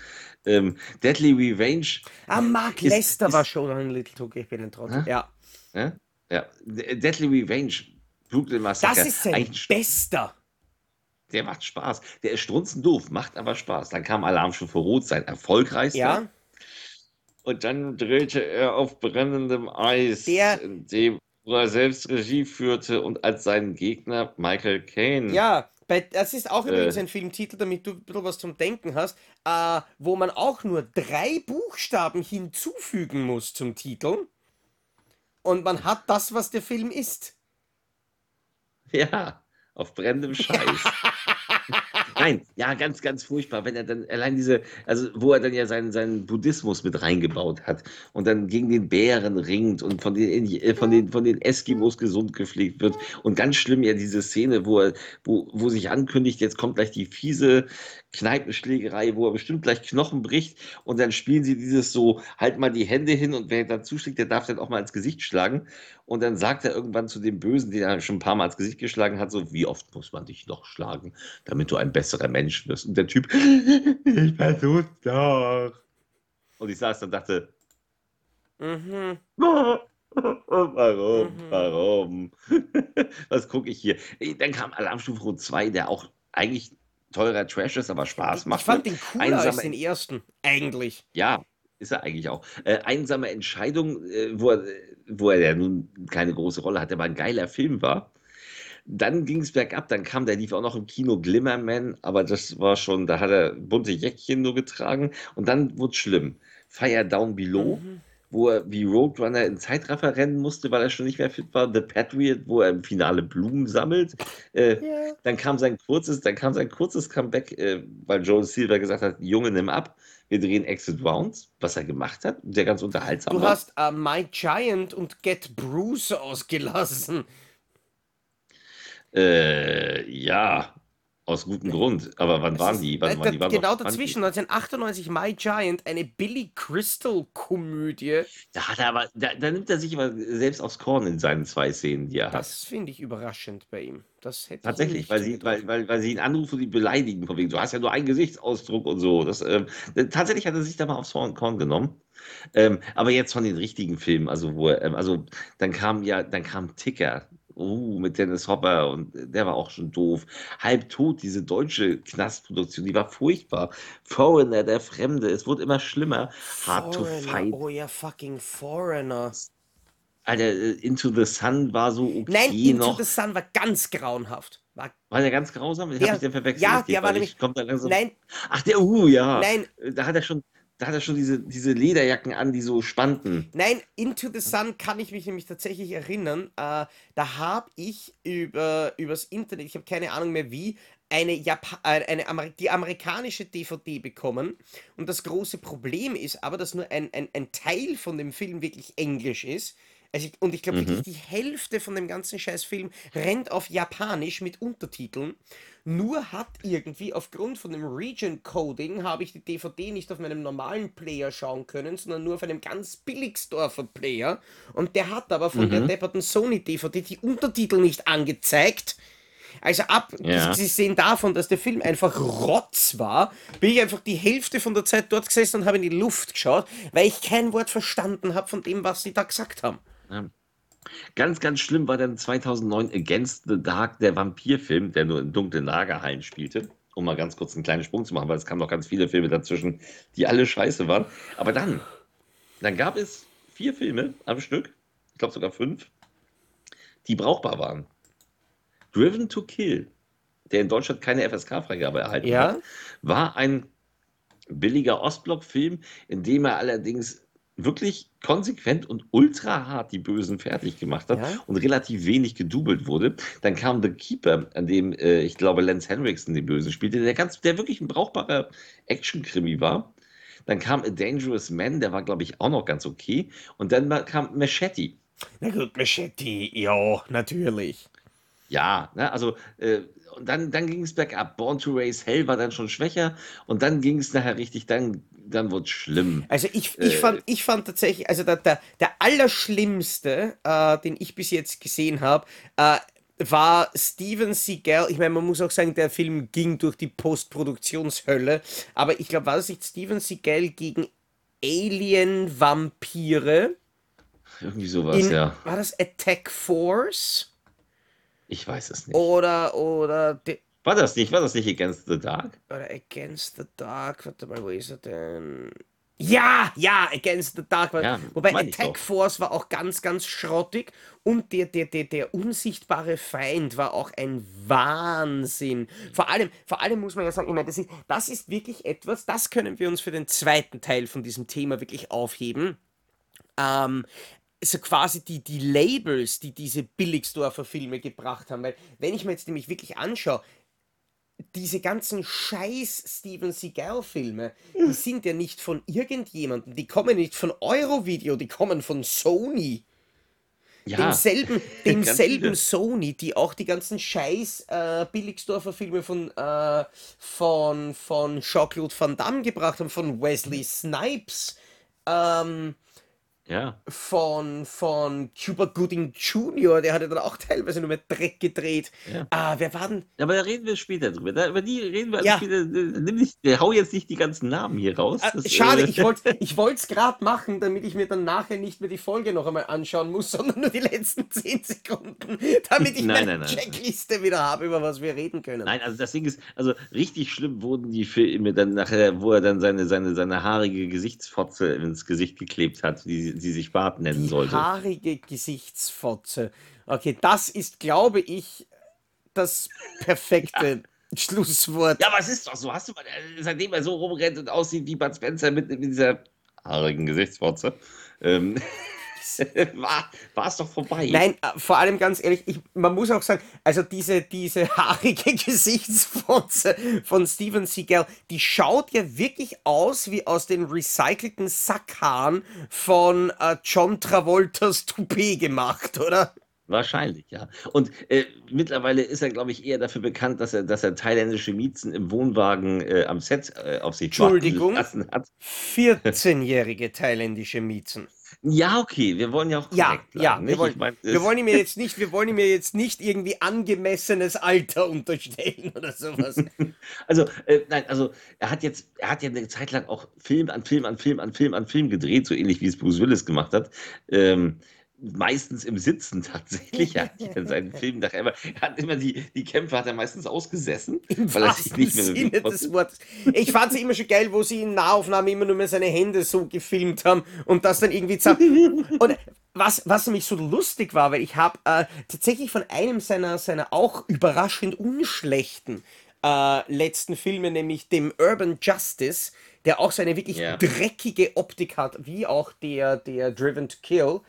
Ähm, Deadly Revenge. Ah, Mark Ist- Lester ist- war schon ein Little Tokyo, ich bin. Hä? Ja. Ja, ja. De- Deadly Revenge. Brooklyn Massacre. Das ist sein Eigentlich, bester. der macht Spaß. Der ist strunzendoof, macht aber Spaß. Dann kam Alarmstufe Rot, sein erfolgreichster. Ja. Und dann drehte er auf brennendem Eis, Der- in dem wo er selbst Regie führte und als seinen Gegner Michael Caine. Ja, bei, das ist auch übrigens Äh. ein Filmtitel, damit du ein bisschen was zum Denken hast, äh, wo man auch nur drei Buchstaben hinzufügen muss zum Titel. Und man hat das, was der Film ist. Ja, auf brennendem Scheiß. [LAUGHS] Nein, ja, ganz, ganz furchtbar, wenn er dann allein diese, also wo er dann ja seinen, seinen Buddhismus mit reingebaut hat und dann gegen den Bären ringt und von den, äh, von den, von den Eskimos gesund gepflegt wird. Und ganz schlimm ja diese Szene, wo er, wo, wo sich ankündigt, jetzt kommt gleich die fiese Kneipenschlägerei, wo er bestimmt gleich Knochen bricht und dann spielen sie dieses so, halt mal die Hände hin und wer dann zuschlägt, der darf dann auch mal ins Gesicht schlagen. Und dann sagt er irgendwann zu dem Bösen, den er schon ein paar Mal ins Gesicht geschlagen hat, so, wie oft muss man dich noch schlagen, damit du ein besserer Mensch wirst? Und der Typ, [LAUGHS] ich versuch's doch. Und ich saß dann und dachte, mhm. [LAUGHS] Warum? Mhm. Warum? [LAUGHS] Was gucke ich hier? Dann kam Alarmstufe Rot 2, der auch eigentlich teurer Trash ist, aber Spaß macht. Ich fand den cooler Einsame, als den ersten, eigentlich. Ja, ist er eigentlich auch. Äh, einsame Entscheidung, äh, wo, er, wo er ja nun keine große Rolle hatte, aber ein geiler Film war. Dann ging es bergab, dann kam, der lief auch noch im Kino Glimmerman, aber das war schon, da hat er bunte Jäckchen nur getragen und dann wurde es schlimm. Fire Down Below. Mhm wo er wie Roadrunner in Zeitraffer rennen musste, weil er schon nicht mehr fit war. The Patriot, wo er im Finale Blumen sammelt. Äh, yeah. Dann kam sein kurzes, dann kam sein kurzes Comeback, äh, weil Joel Silver gesagt hat, Junge, nimm ab. Wir drehen Exit Rounds, was er gemacht hat, der ganz unterhaltsam du war. Du hast uh, My Giant und Get Bruce ausgelassen. Äh, ja, aus gutem Grund. Aber wann waren die? Wann, wann die waren genau dazwischen, 1998 My Giant, eine Billy Crystal-Komödie. Da, hat er aber, da, da, nimmt er sich aber selbst aufs Korn in seinen zwei Szenen, die er hat. Das finde ich überraschend bei ihm. Das hätte Tatsächlich, weil sie, weil, weil, weil sie ihn anrufen und ihn beleidigen, von wegen, du hast ja nur einen Gesichtsausdruck und so. Das, ähm, tatsächlich hat er sich da mal aufs Korn genommen. Ähm, aber jetzt von den richtigen Filmen, also wo er, ähm, also dann kam ja, dann kam Ticker, uh, mit Dennis Hopper und der war auch schon doof. Halb tot, diese deutsche Knastproduktion, die war furchtbar. Foreigner, der Fremde, es wurde immer schlimmer. Hard to fight. Oh ja, fucking Foreigner. Alter, äh, Into the Sun war so okay Nein, Into noch. the Sun war ganz grauenhaft. War, war der ganz grausam? Ich der, hab mich den verwechselt. Ja, der war nämlich. Kommt langsam, nein. Ach, der, uh, ja. Nein. Da hat er schon, da hat er schon diese, diese Lederjacken an, die so spannten. Nein, Into the Sun kann ich mich nämlich tatsächlich erinnern. Äh, da habe ich über übers Internet, ich habe keine Ahnung mehr wie, eine, Jap äh, eine Amer die amerikanische DVD bekommen. Und das große Problem ist aber, dass nur ein, ein, ein Teil von dem Film wirklich Englisch ist. Also und ich glaube, mhm. die Hälfte von dem ganzen Scheißfilm rennt auf Japanisch mit Untertiteln. Nur hat irgendwie aufgrund von dem Region Coding habe ich die DVD nicht auf meinem normalen Player schauen können, sondern nur auf einem ganz Billigsdorfer Player. Und der hat aber von mhm. der depperten Sony DVD die Untertitel nicht angezeigt. Also ab, ja. Sie sehen davon, dass der Film einfach Rotz war, bin ich einfach die Hälfte von der Zeit dort gesessen und habe in die Luft geschaut, weil ich kein Wort verstanden habe von dem, was sie da gesagt haben. Ja. Ganz, ganz schlimm war dann 2009 Against the Dark, der Vampirfilm, der nur in dunklen Lagerhallen spielte. Um mal ganz kurz einen kleinen Sprung zu machen, weil es kamen noch ganz viele Filme dazwischen, die alle scheiße waren. Aber dann, dann gab es vier Filme am Stück, ich glaube sogar fünf, die brauchbar waren. Driven to Kill, der in Deutschland keine FSK-Freigabe erhalten ja? hat, war ein billiger Ostblock-Film, in dem er allerdings wirklich konsequent und ultra hart die Bösen fertig gemacht hat ja? und relativ wenig gedoubelt wurde. Dann kam The Keeper, an dem äh, ich glaube Lance Henriksen den Bösen spielte, der ganz, der wirklich ein brauchbarer Action-Krimi war. Dann kam A Dangerous Man, der war glaube ich auch noch ganz okay. Und dann kam Machete. Na gut, Machete, ja, natürlich. Ja, ne, also äh, und dann, dann ging es bergab. Born to Race Hell war dann schon schwächer und dann ging es nachher richtig, dann, dann wurde es schlimm. Also ich, ich, äh, fand, ich fand tatsächlich, also der, der, der Allerschlimmste, äh, den ich bis jetzt gesehen habe, äh, war Steven Seagal. Ich meine, man muss auch sagen, der Film ging durch die Postproduktionshölle, aber ich glaube, war das nicht Steven Seagal gegen Alien-Vampire? Irgendwie sowas, ja. War das Attack Force? Ich weiß es nicht. Oder, oder. War das nicht? War das nicht Against the Dark? Oder Against the Dark, warte mal, wo ist er denn? Ja, ja, Against the Dark. Ja, Wobei Attack Force war auch ganz, ganz schrottig und der, der, der, der unsichtbare Feind war auch ein Wahnsinn. Vor allem, vor allem muss man ja sagen, ich meine, das ist, das ist wirklich etwas, das können wir uns für den zweiten Teil von diesem Thema wirklich aufheben. Ähm, so quasi die, die Labels, die diese Billigsdorfer Filme gebracht haben. Weil, wenn ich mir jetzt nämlich wirklich anschaue, diese ganzen scheiß Steven Seagal-Filme, die sind ja nicht von irgendjemandem, die kommen nicht von Eurovideo, die kommen von Sony. ja, demselben, [LAUGHS] demselben Sony, die auch die ganzen scheiß äh, Billigsdorfer Filme von, äh, von, von Jean-Claude Van Damme gebracht haben, von Wesley Snipes. Ähm, ja. Von, von Cuba Gooding Jr., der hatte dann auch teilweise nur mit Dreck gedreht. Ja. Ah, wer war denn? Aber da reden wir später drüber. Da, über die reden wir ja. später. Nimm nicht, hau jetzt nicht die ganzen Namen hier raus. Ah, das, schade, äh, ich wollte [LAUGHS] ich es gerade machen, damit ich mir dann nachher nicht mehr die Folge noch einmal anschauen muss, sondern nur die letzten [LAUGHS] 10 Sekunden, damit ich nein, meine nein, Checkliste nein. wieder habe, über was wir reden können. Nein, also das Ding ist, also richtig schlimm wurden die Filme dann nachher, wo er dann seine, seine, seine haarige Gesichtsfotze ins Gesicht geklebt hat, die sie sich Bart nennen die sollte. Haarige Gesichtsfotze. Okay, das ist, glaube ich, das perfekte ja. Schlusswort. Ja, aber es ist doch so. Hast du mal, äh, seitdem er so rumrennt und aussieht wie Bud Spencer mit, mit dieser haarigen Gesichtsfotze, ähm, [LAUGHS] war es doch vorbei. Nein, äh, vor allem ganz ehrlich, ich, man muss auch sagen, also diese, diese haarige [LAUGHS] Gesichtsfotze von Steven Seagal, die schaut ja wirklich aus wie aus den recycelten Sackhaaren von äh, John Travoltas Toupet gemacht, oder? Wahrscheinlich, ja. Und äh, mittlerweile ist er, glaube ich, eher dafür bekannt, dass er, dass er thailändische Miezen im Wohnwagen äh, am Set äh, auf sich Entschuldigung, lassen hat. 14-jährige thailändische Miezen. Ja, okay, wir wollen ja auch Ja, bleiben, ja, wir wollen, mein, wir wollen ihm jetzt nicht, wir wollen ihm jetzt nicht irgendwie angemessenes Alter unterstellen [LAUGHS] oder sowas. [LAUGHS] Also, äh, nein, also er hat jetzt, er hat ja eine Zeit lang auch Film an Film an Film an Film an Film gedreht, so ähnlich wie es Bruce Willis gemacht hat. Ähm, meistens im Sitzen tatsächlich. Er hat in seinen [LAUGHS] Filmen nachher immer, er hat immer die, die Kämpfe hat er meistens ausgesessen, Im weil er sich nicht mehr Sinne des Wortes. Ich fand sie immer schon geil, wo sie in Nahaufnahmen immer nur mehr seine Hände so gefilmt haben und das dann irgendwie zusammen. [LAUGHS] und was, was nämlich so lustig war, weil ich habe äh, tatsächlich von einem seiner, seiner auch überraschend unschlechten äh, letzten Filme, nämlich dem Urban Justice, der auch so eine wirklich yeah. dreckige Optik hat, wie auch der, der Driven to Kill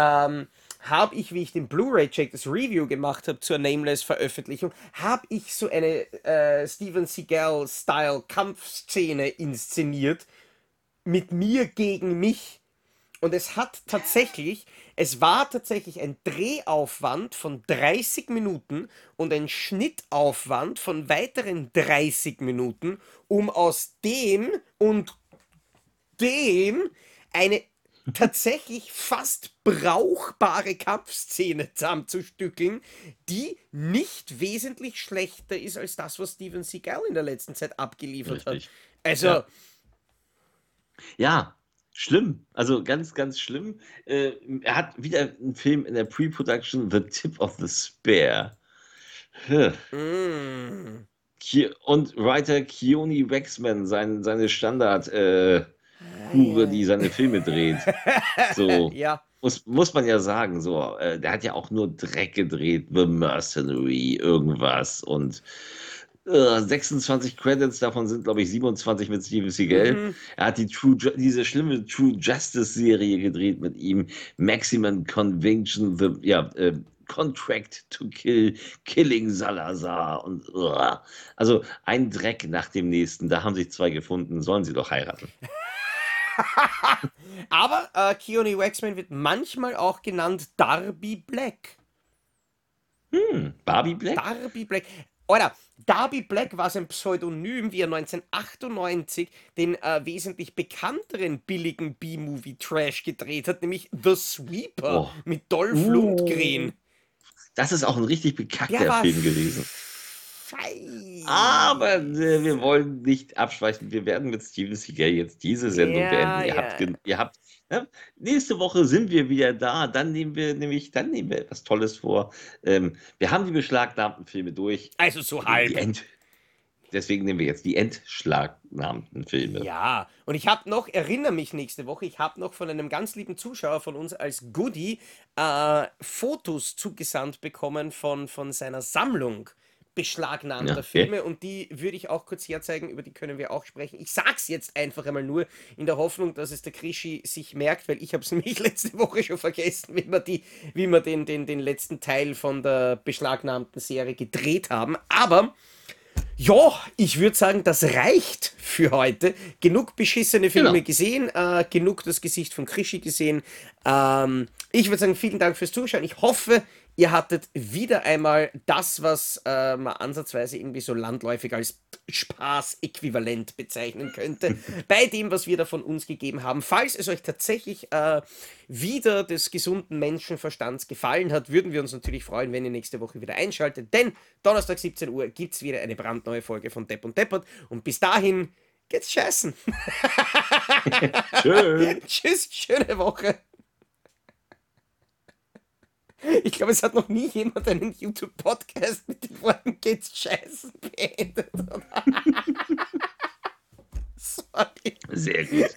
ähm, habe ich, wie ich den Blu-ray-Check, das Review gemacht habe zur Nameless-Veröffentlichung, habe ich so eine äh, Steven Seagal-Style-Kampfszene inszeniert mit mir gegen mich. Und es hat tatsächlich, es war tatsächlich ein Drehaufwand von 30 Minuten und ein Schnittaufwand von weiteren 30 Minuten, um aus dem und dem eine tatsächlich fast brauchbare Kampfszene zusammenzustückeln, die nicht wesentlich schlechter ist als das, was Steven Seagal in der letzten Zeit abgeliefert Richtig. hat. Also. Ja. ja. Schlimm, also ganz, ganz schlimm. Äh, er hat wieder einen Film in der Pre-Production, The Tip of the Spear. Mm. Und Writer Keone Waxman, sein, seine Standard- äh, Hure, die seine Filme dreht. So. [LAUGHS] ja. Muss, muss man ja sagen, so, äh, der hat ja auch nur Dreck gedreht, The Mercenary, irgendwas und äh, 26 Credits, davon sind, glaube ich, 27 mit Steven Seagal. Mhm. Er hat die True, diese schlimme True Justice Serie gedreht mit ihm, Maximum Conviction, the, ja, äh, Contract to Kill, Killing Salazar und uh, also ein Dreck nach dem nächsten. Da haben sich zwei gefunden, sollen sie doch heiraten. [LAUGHS] [LAUGHS] Aber äh, Keone Waxman wird manchmal auch genannt Darby Black. Hm, Barbie Black? Darby Black. Oder Darby Black war sein Pseudonym, wie er 1998 den äh, wesentlich bekannteren billigen B-Movie-Trash gedreht hat, nämlich The Sweeper oh. mit Dolph uh. Lundgren. Das ist auch ein richtig bekackter Film gewesen. Fein. Aber äh, wir wollen nicht abschweifen. Wir werden mit Steven Seagal jetzt diese Sendung ja, beenden. Ihr ja. habt, ihr habt ja, nächste Woche sind wir wieder da. Dann nehmen wir nämlich, dann nehmen wir etwas Tolles vor. Ähm, wir haben die beschlagnahmten Filme durch. Also so halb. Deswegen nehmen wir jetzt die entschlagnahmten Filme. Ja, und ich habe noch, erinnere mich nächste Woche, ich habe noch von einem ganz lieben Zuschauer von uns als Goodie äh, Fotos zugesandt bekommen von, von seiner Sammlung beschlagnahmter ja, okay. Filme und die würde ich auch kurz herzeigen, über die können wir auch sprechen. Ich sag's jetzt einfach einmal nur in der Hoffnung, dass es der Krischi sich merkt, weil ich habe es [LAUGHS] nämlich letzte Woche schon vergessen, wie wir, die, wie wir den, den, den letzten Teil von der beschlagnahmten Serie gedreht haben. Aber Ja, ich würde sagen, das reicht für heute. Genug beschissene Filme Genau. gesehen, äh, genug das Gesicht von Krischi gesehen. Ähm, ich würde sagen, vielen Dank fürs Zuschauen. Ich hoffe, ihr hattet wieder einmal das, was äh, man ansatzweise irgendwie so landläufig als Spaß-Äquivalent bezeichnen könnte, [LAUGHS] bei dem, was wir da von uns gegeben haben. Falls es euch tatsächlich äh, wieder des gesunden Menschenverstands gefallen hat, würden wir uns natürlich freuen, wenn ihr nächste Woche wieder einschaltet, denn Donnerstag 17 Uhr gibt es wieder eine brandneue Folge von Depp und Deppert und bis dahin geht's scheißen. [LAUGHS] Tschö. [LAUGHS] Tschüss, schöne Woche. Ich glaube, es hat noch nie jemand einen YouTube-Podcast mit den Worten geht's scheißen beendet. [LAUGHS] Sorry. Sehr gut.